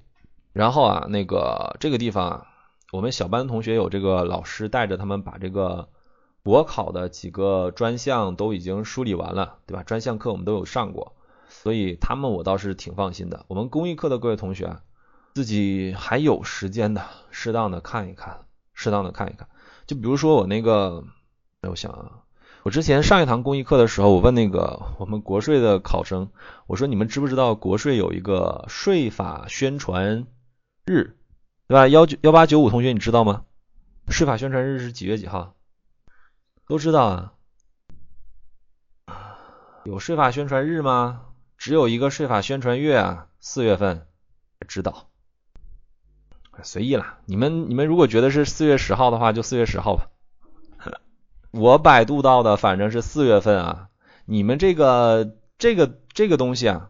然后啊，那个这个地方啊，我们小班同学有这个老师带着他们把这个。国考的几个专项都已经梳理完了，对吧？专项课我们都有上过，所以他们我倒是挺放心的。我们公益课的各位同学，自己还有时间的，适当的看一看，适当的看一看。就比如说我那个，我想啊，我之前上一堂公益课的时候，我问那个我们国税的考生，我说你们知不知道国税有一个税法宣传日，对吧？幺九幺八九五同学你知道吗？税法宣传日是几月几号？都知道啊，有税法宣传日吗？只有一个税法宣传月啊，四月份。知道，随意了。你们你们如果觉得是四月十号的话，就四月十号吧。我百度到的反正是四月份啊。你们这个这个这个东西啊，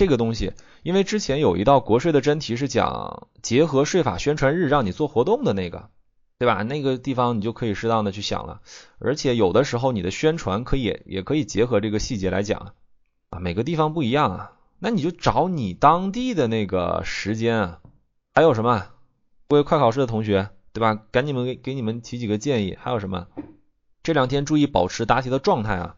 这个东西，因为之前有一道国税的真题是讲结合税法宣传日让你做活动的那个。对吧？那个地方你就可以适当的去想了，而且有的时候你的宣传可以也可以结合这个细节来讲啊，每个地方不一样啊，那你就找你当地的那个时间啊。还有什么？各位快考试的同学，对吧？赶紧们给给你们提几个建议。还有什么？这两天注意保持答题的状态啊。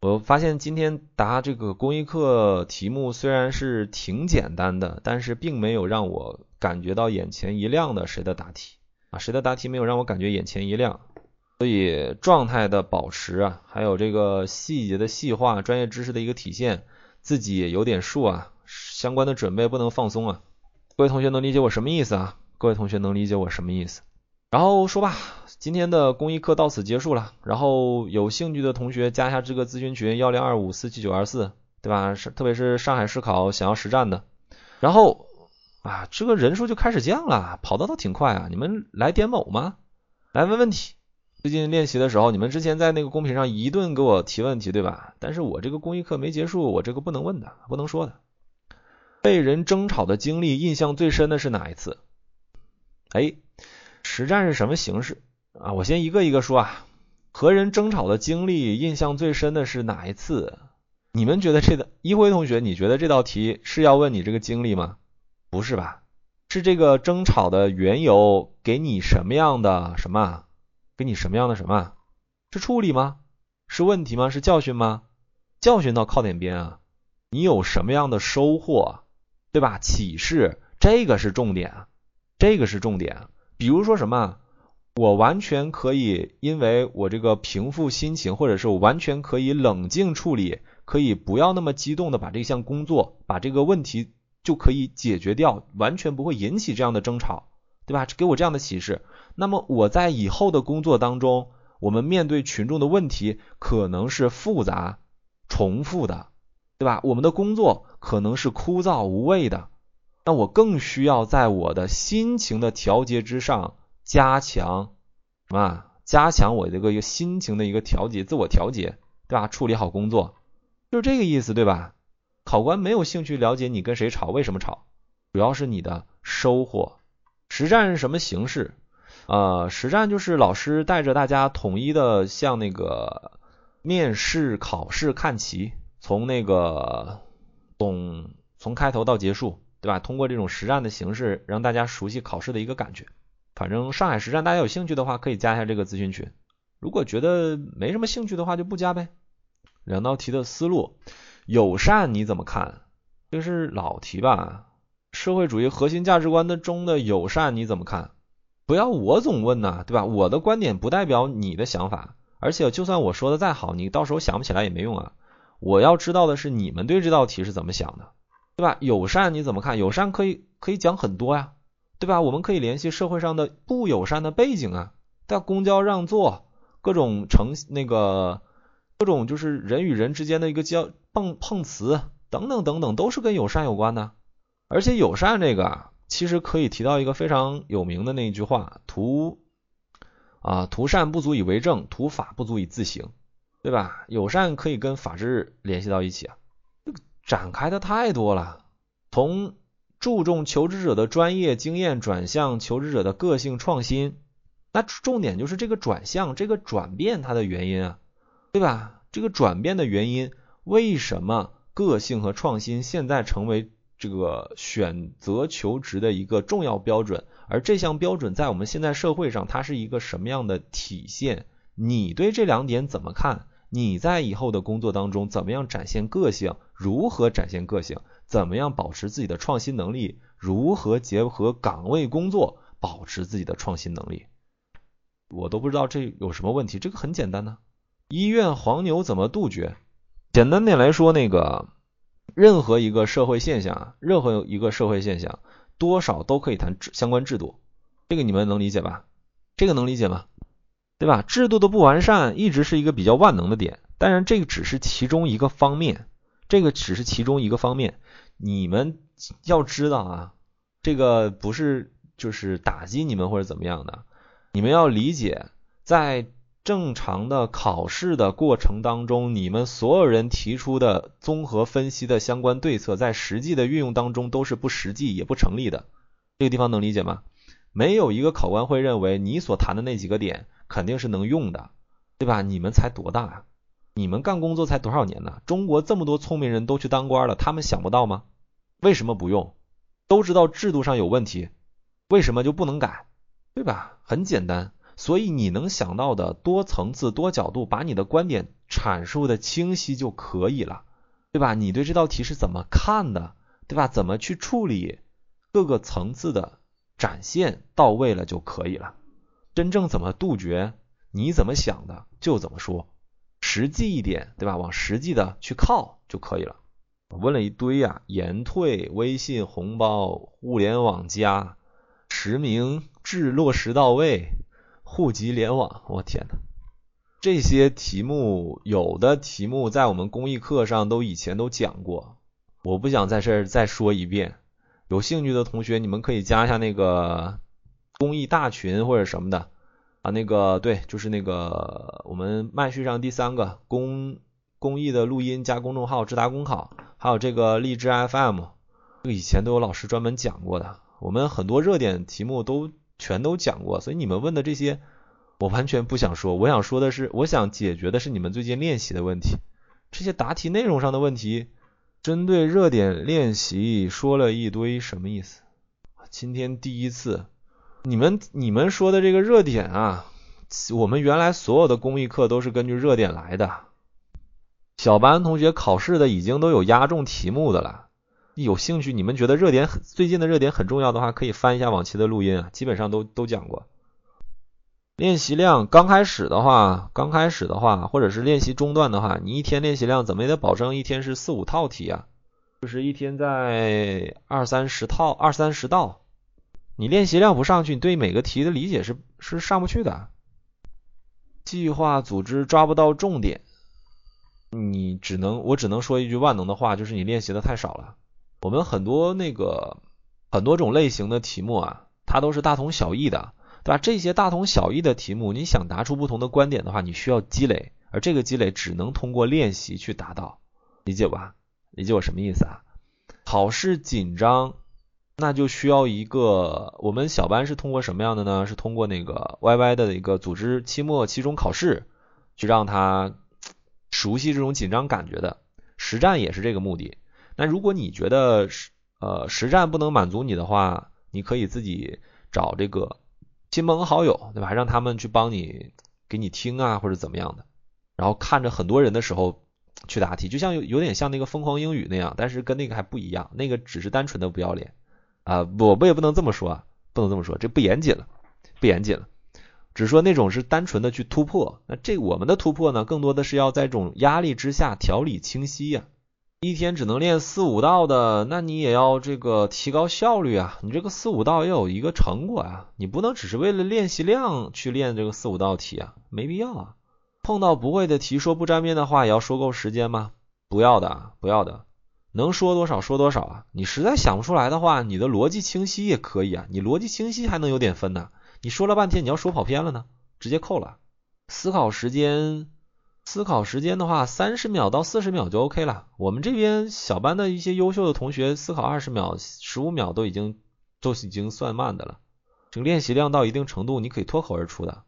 我发现今天答这个公益课题目虽然是挺简单的，但是并没有让我感觉到眼前一亮的谁的答题。啊，谁的答题没有让我感觉眼前一亮？所以状态的保持啊，还有这个细节的细化、专业知识的一个体现，自己也有点数啊。相关的准备不能放松啊。各位同学能理解我什么意思啊？各位同学能理解我什么意思？然后说吧，今天的公益课到此结束了。然后有兴趣的同学加一下这个咨询群幺零二五四七九二四，对吧？是特别是上海市考想要实战的，然后。啊，这个人数就开始降了，跑的倒挺快啊！你们来点某吗？来问问题。最近练习的时候，你们之前在那个公屏上一顿给我提问题，对吧？但是我这个公益课没结束，我这个不能问的，不能说的。被人争吵的经历印象最深的是哪一次？哎，实战是什么形式啊？我先一个一个说啊。和人争吵的经历印象最深的是哪一次？你们觉得这道一辉同学，你觉得这道题是要问你这个经历吗？不是吧？是这个争吵的缘由给你什么样的什么？给你什么样的什么？是处理吗？是问题吗？是教训吗？教训到靠点边啊！你有什么样的收获，对吧？启示，这个是重点，这个是重点。比如说什么？我完全可以，因为我这个平复心情，或者是我完全可以冷静处理，可以不要那么激动的把这项工作，把这个问题。就可以解决掉，完全不会引起这样的争吵，对吧？给我这样的启示。那么我在以后的工作当中，我们面对群众的问题可能是复杂、重复的，对吧？我们的工作可能是枯燥无味的。那我更需要在我的心情的调节之上加强什么？加强我这个一个心情的一个调节，自我调节，对吧？处理好工作，就是这个意思，对吧？考官没有兴趣了解你跟谁吵，为什么吵？主要是你的收获。实战是什么形式？呃，实战就是老师带着大家统一的向那个面试考试看齐，从那个从从开头到结束，对吧？通过这种实战的形式，让大家熟悉考试的一个感觉。反正上海实战，大家有兴趣的话可以加一下这个咨询群。如果觉得没什么兴趣的话，就不加呗。两道题的思路。友善你怎么看？这是老题吧？社会主义核心价值观的中的友善你怎么看？不要我总问呐，对吧？我的观点不代表你的想法，而且就算我说的再好，你到时候想不起来也没用啊。我要知道的是你们对这道题是怎么想的，对吧？友善你怎么看？友善可以可以讲很多呀，对吧？我们可以联系社会上的不友善的背景啊，对吧？公交让座，各种成那个各种就是人与人之间的一个交碰碰瓷等等等等，都是跟友善有关的。而且友善这个啊，其实可以提到一个非常有名的那一句话：图啊图善不足以为政，图法不足以自行，对吧？友善可以跟法治联系到一起啊，展开的太多了。从注重求职者的专业经验转向求职者的个性创新，那重点就是这个转向、这个转变它的原因啊，对吧？这个转变的原因，为什么个性和创新现在成为？这个选择求职的一个重要标准，而这项标准在我们现在社会上，它是一个什么样的体现？你对这两点怎么看？你在以后的工作当中怎么样展现个性？如何展现个性？怎么样保持自己的创新能力？如何结合岗位工作保持自己的创新能力？我都不知道这有什么问题，这个很简单呢。医院黄牛怎么杜绝？简单点来说，那个。任何一个社会现象，任何一个社会现象，多少都可以谈相关制度，这个你们能理解吧？这个能理解吗？对吧？制度的不完善一直是一个比较万能的点，当然这个只是其中一个方面，这个只是其中一个方面。你们要知道啊，这个不是就是打击你们或者怎么样的，你们要理解在。正常的考试的过程当中，你们所有人提出的综合分析的相关对策，在实际的运用当中都是不实际也不成立的。这个地方能理解吗？没有一个考官会认为你所谈的那几个点肯定是能用的，对吧？你们才多大啊？你们干工作才多少年呢？中国这么多聪明人都去当官了，他们想不到吗？为什么不用？都知道制度上有问题，为什么就不能改？对吧？很简单。所以你能想到的多层次、多角度，把你的观点阐述的清晰就可以了，对吧？你对这道题是怎么看的，对吧？怎么去处理各个层次的展现到位了就可以了。真正怎么杜绝，你怎么想的就怎么说，实际一点，对吧？往实际的去靠就可以了。问了一堆啊，延退、微信红包、互联网加、实名制落实到位。户籍联网，我天呐，这些题目有的题目在我们公益课上都以前都讲过，我不想在这儿再说一遍。有兴趣的同学，你们可以加一下那个公益大群或者什么的啊。那个对，就是那个我们麦序上第三个公公益的录音加公众号智达公考，还有这个荔枝 FM，这个以前都有老师专门讲过的。我们很多热点题目都。全都讲过，所以你们问的这些，我完全不想说。我想说的是，我想解决的是你们最近练习的问题。这些答题内容上的问题，针对热点练习说了一堆，什么意思？今天第一次，你们你们说的这个热点啊，我们原来所有的公益课都是根据热点来的。小班同学考试的已经都有押中题目的了。有兴趣，你们觉得热点很最近的热点很重要的话，可以翻一下往期的录音啊，基本上都都讲过。练习量刚开始的话，刚开始的话，或者是练习中段的话，你一天练习量怎么也得保证一天是四五套题啊，就是一天在二三十套、二三十道。你练习量不上去，你对每个题的理解是是上不去的。计划组织抓不到重点，你只能我只能说一句万能的话，就是你练习的太少了。我们很多那个很多种类型的题目啊，它都是大同小异的，对吧？这些大同小异的题目，你想答出不同的观点的话，你需要积累，而这个积累只能通过练习去达到，理解吧？理解我什么意思啊？考试紧张，那就需要一个，我们小班是通过什么样的呢？是通过那个 YY 的一个组织期末、期中考试，去让他熟悉这种紧张感觉的，实战也是这个目的。那如果你觉得实呃实战不能满足你的话，你可以自己找这个亲朋好友，对吧？让他们去帮你给你听啊，或者怎么样的。然后看着很多人的时候，去答题，就像有有点像那个疯狂英语那样，但是跟那个还不一样，那个只是单纯的不要脸啊，我我也不能这么说啊，不能这么说，这不严谨了，不严谨了。只说那种是单纯的去突破，那这我们的突破呢，更多的是要在这种压力之下条理清晰呀。一天只能练四五道的，那你也要这个提高效率啊。你这个四五道要有一个成果啊，你不能只是为了练习量去练这个四五道题啊，没必要啊。碰到不会的题说不沾边的话，也要说够时间吗？不要的，不要的，能说多少说多少啊。你实在想不出来的话，你的逻辑清晰也可以啊，你逻辑清晰还能有点分呢。你说了半天，你要说跑偏了呢，直接扣了。思考时间，思考时间的话，三十秒到四十秒就 OK 了。我们这边小班的一些优秀的同学，思考二十秒、十五秒都已经都已经算慢的了。这个练习量到一定程度，你可以脱口而出的。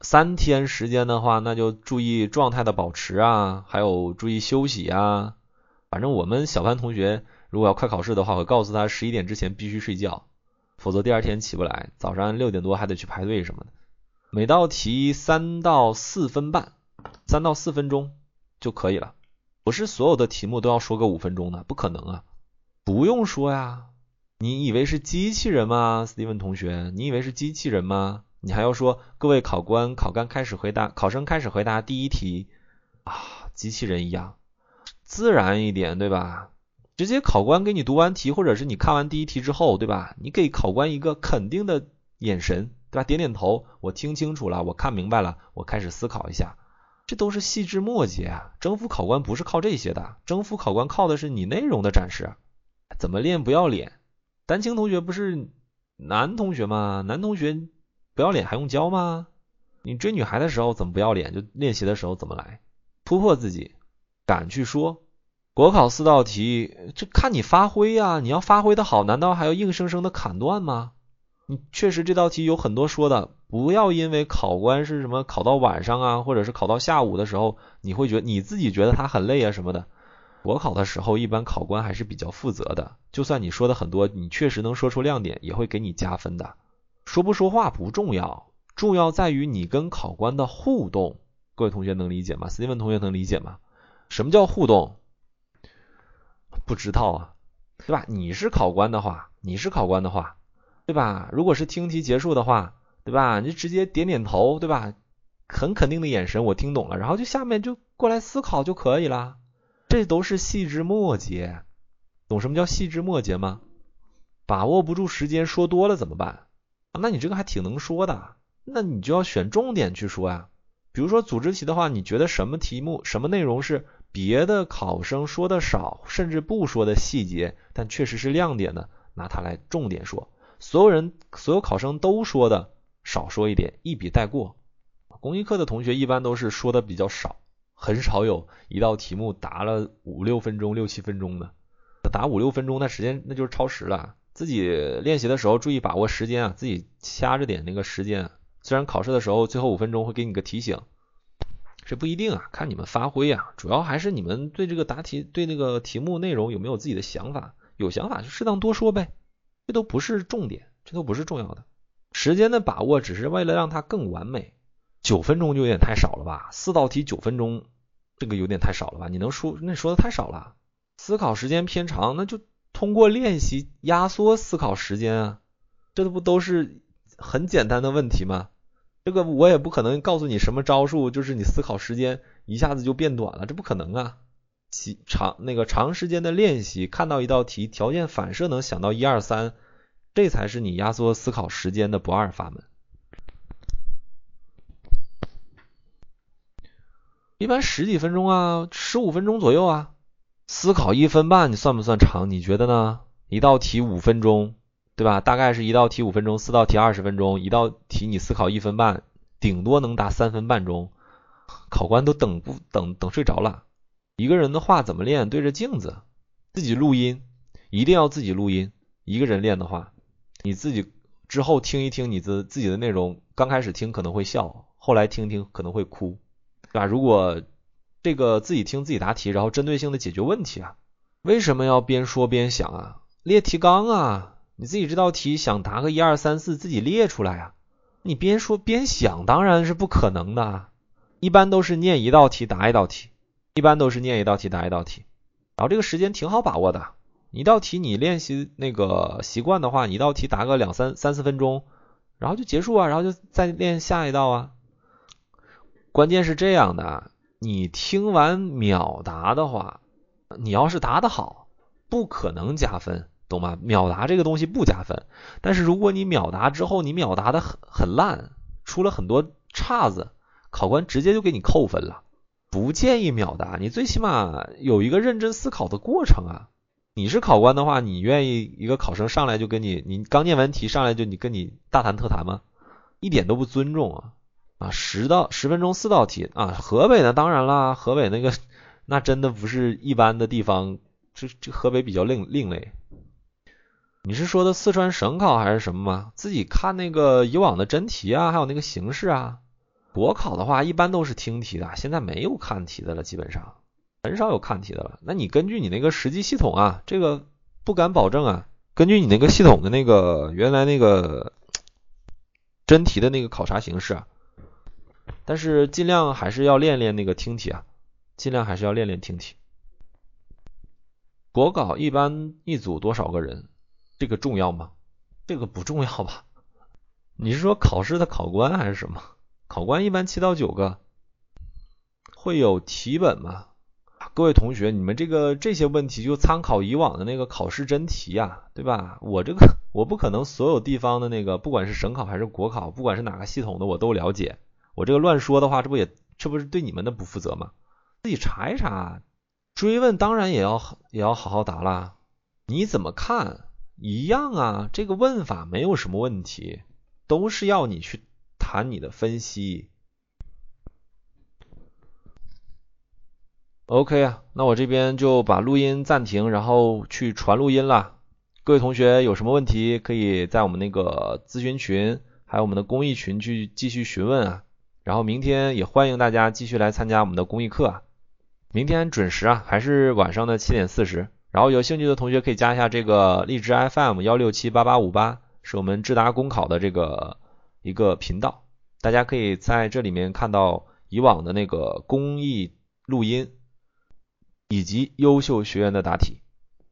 三天时间的话，那就注意状态的保持啊，还有注意休息啊。反正我们小班同学如果要快考试的话，我告诉他十一点之前必须睡觉。否则第二天起不来，早上六点多还得去排队什么的。每道题三到四分半，三到四分钟就可以了。不是所有的题目都要说个五分钟的，不可能啊！不用说呀，你以为是机器人吗，Steven 同学？你以为是机器人吗？你还要说各位考官、考官开始回答，考生开始回答第一题啊，机器人一样，自然一点，对吧？直接考官给你读完题，或者是你看完第一题之后，对吧？你给考官一个肯定的眼神，对吧？点点头，我听清楚了，我看明白了，我开始思考一下，这都是细枝末节啊！征服考官不是靠这些的，征服考官靠的是你内容的展示。怎么练不要脸？丹青同学不是男同学吗？男同学不要脸还用教吗？你追女孩的时候怎么不要脸？就练习的时候怎么来？突破自己，敢去说。国考四道题，这看你发挥呀！你要发挥的好，难道还要硬生生的砍断吗？你确实这道题有很多说的，不要因为考官是什么考到晚上啊，或者是考到下午的时候，你会觉得你自己觉得他很累啊什么的。国考的时候，一般考官还是比较负责的，就算你说的很多，你确实能说出亮点，也会给你加分的。说不说话不重要，重要在于你跟考官的互动。各位同学能理解吗？Steven 同学能理解吗？什么叫互动？不知道啊，对吧？你是考官的话，你是考官的话，对吧？如果是听题结束的话，对吧？你就直接点点头，对吧？很肯定的眼神，我听懂了，然后就下面就过来思考就可以了。这都是细枝末节，懂什么叫细枝末节吗？把握不住时间，说多了怎么办？那你这个还挺能说的，那你就要选重点去说呀。比如说组织题的话，你觉得什么题目、什么内容是？别的考生说的少，甚至不说的细节，但确实是亮点的，拿它来重点说。所有人、所有考生都说的少说一点，一笔带过。公益课的同学一般都是说的比较少，很少有一道题目答了五六分钟、六七分钟的。答五六分钟那时间那就是超时了。自己练习的时候注意把握时间啊，自己掐着点那个时间。虽然考试的时候最后五分钟会给你个提醒。这不一定啊，看你们发挥啊，主要还是你们对这个答题、对那个题目内容有没有自己的想法，有想法就适当多说呗，这都不是重点，这都不是重要的。时间的把握只是为了让它更完美，九分钟就有点太少了吧？四道题九分钟，这个有点太少了吧？你能说那说的太少了？思考时间偏长，那就通过练习压缩思考时间啊，这不都是很简单的问题吗？这个我也不可能告诉你什么招数，就是你思考时间一下子就变短了，这不可能啊！长那个长时间的练习，看到一道题，条件反射能想到一二三，这才是你压缩思考时间的不二法门。一般十几分钟啊，十五分钟左右啊，思考一分半，你算不算长？你觉得呢？一道题五分钟。对吧？大概是一道题五分钟，四道题二十分钟，一道题你思考一分半，顶多能答三分半钟，考官都等不等等睡着了。一个人的话怎么练？对着镜子，自己录音，一定要自己录音。一个人练的话，你自己之后听一听你的自己的内容，刚开始听可能会笑，后来听听可能会哭，对吧？如果这个自己听自己答题，然后针对性的解决问题啊，为什么要边说边想啊？列提纲啊。你自己这道题想答个一二三四，自己列出来啊！你边说边想，当然是不可能的。一般都是念一道题答一道题，一般都是念一道题答一道题，然后这个时间挺好把握的，一道题你练习那个习惯的话，你一道题答个两三三四分钟，然后就结束啊，然后就再练下一道啊。关键是这样的，你听完秒答的话，你要是答的好，不可能加分，懂吗？秒答这个东西不加分，但是如果你秒答之后你秒答的很很烂，出了很多岔子，考官直接就给你扣分了。不建议秒答，你最起码有一个认真思考的过程啊。你是考官的话，你愿意一个考生上来就跟你，你刚念完题上来就你跟你大谈特谈吗？一点都不尊重啊！啊，十道十分钟四道题啊，河北呢，当然啦，河北那个那真的不是一般的地方，这这河北比较另另类。你是说的四川省考还是什么吗？自己看那个以往的真题啊，还有那个形式啊。国考的话，一般都是听题的，现在没有看题的了，基本上很少有看题的了。那你根据你那个实际系统啊，这个不敢保证啊。根据你那个系统的那个原来那个真题的那个考察形式啊，但是尽量还是要练练那个听题啊，尽量还是要练练听题。国考一般一组多少个人？这个重要吗？这个不重要吧？你是说考试的考官还是什么？考官一般七到九个，会有题本吗？各位同学，你们这个这些问题就参考以往的那个考试真题呀，对吧？我这个 我不可能所有地方的那个，不管是省考还是国考，不管是哪个系统的我都了解。我这个乱说的话，这不也这不是对你们的不负责吗？自己查一查，追问当然也要也要好好答啦。你怎么看？一样啊，这个问法没有什么问题，都是要你去。谈你的分析，OK 啊，那我这边就把录音暂停，然后去传录音了。各位同学有什么问题，可以在我们那个咨询群，还有我们的公益群去继续询问啊。然后明天也欢迎大家继续来参加我们的公益课啊。明天准时啊，还是晚上的七点四十。然后有兴趣的同学可以加一下这个荔枝 FM 幺六七八八五八，是我们智达公考的这个。一个频道，大家可以在这里面看到以往的那个公益录音，以及优秀学员的答题。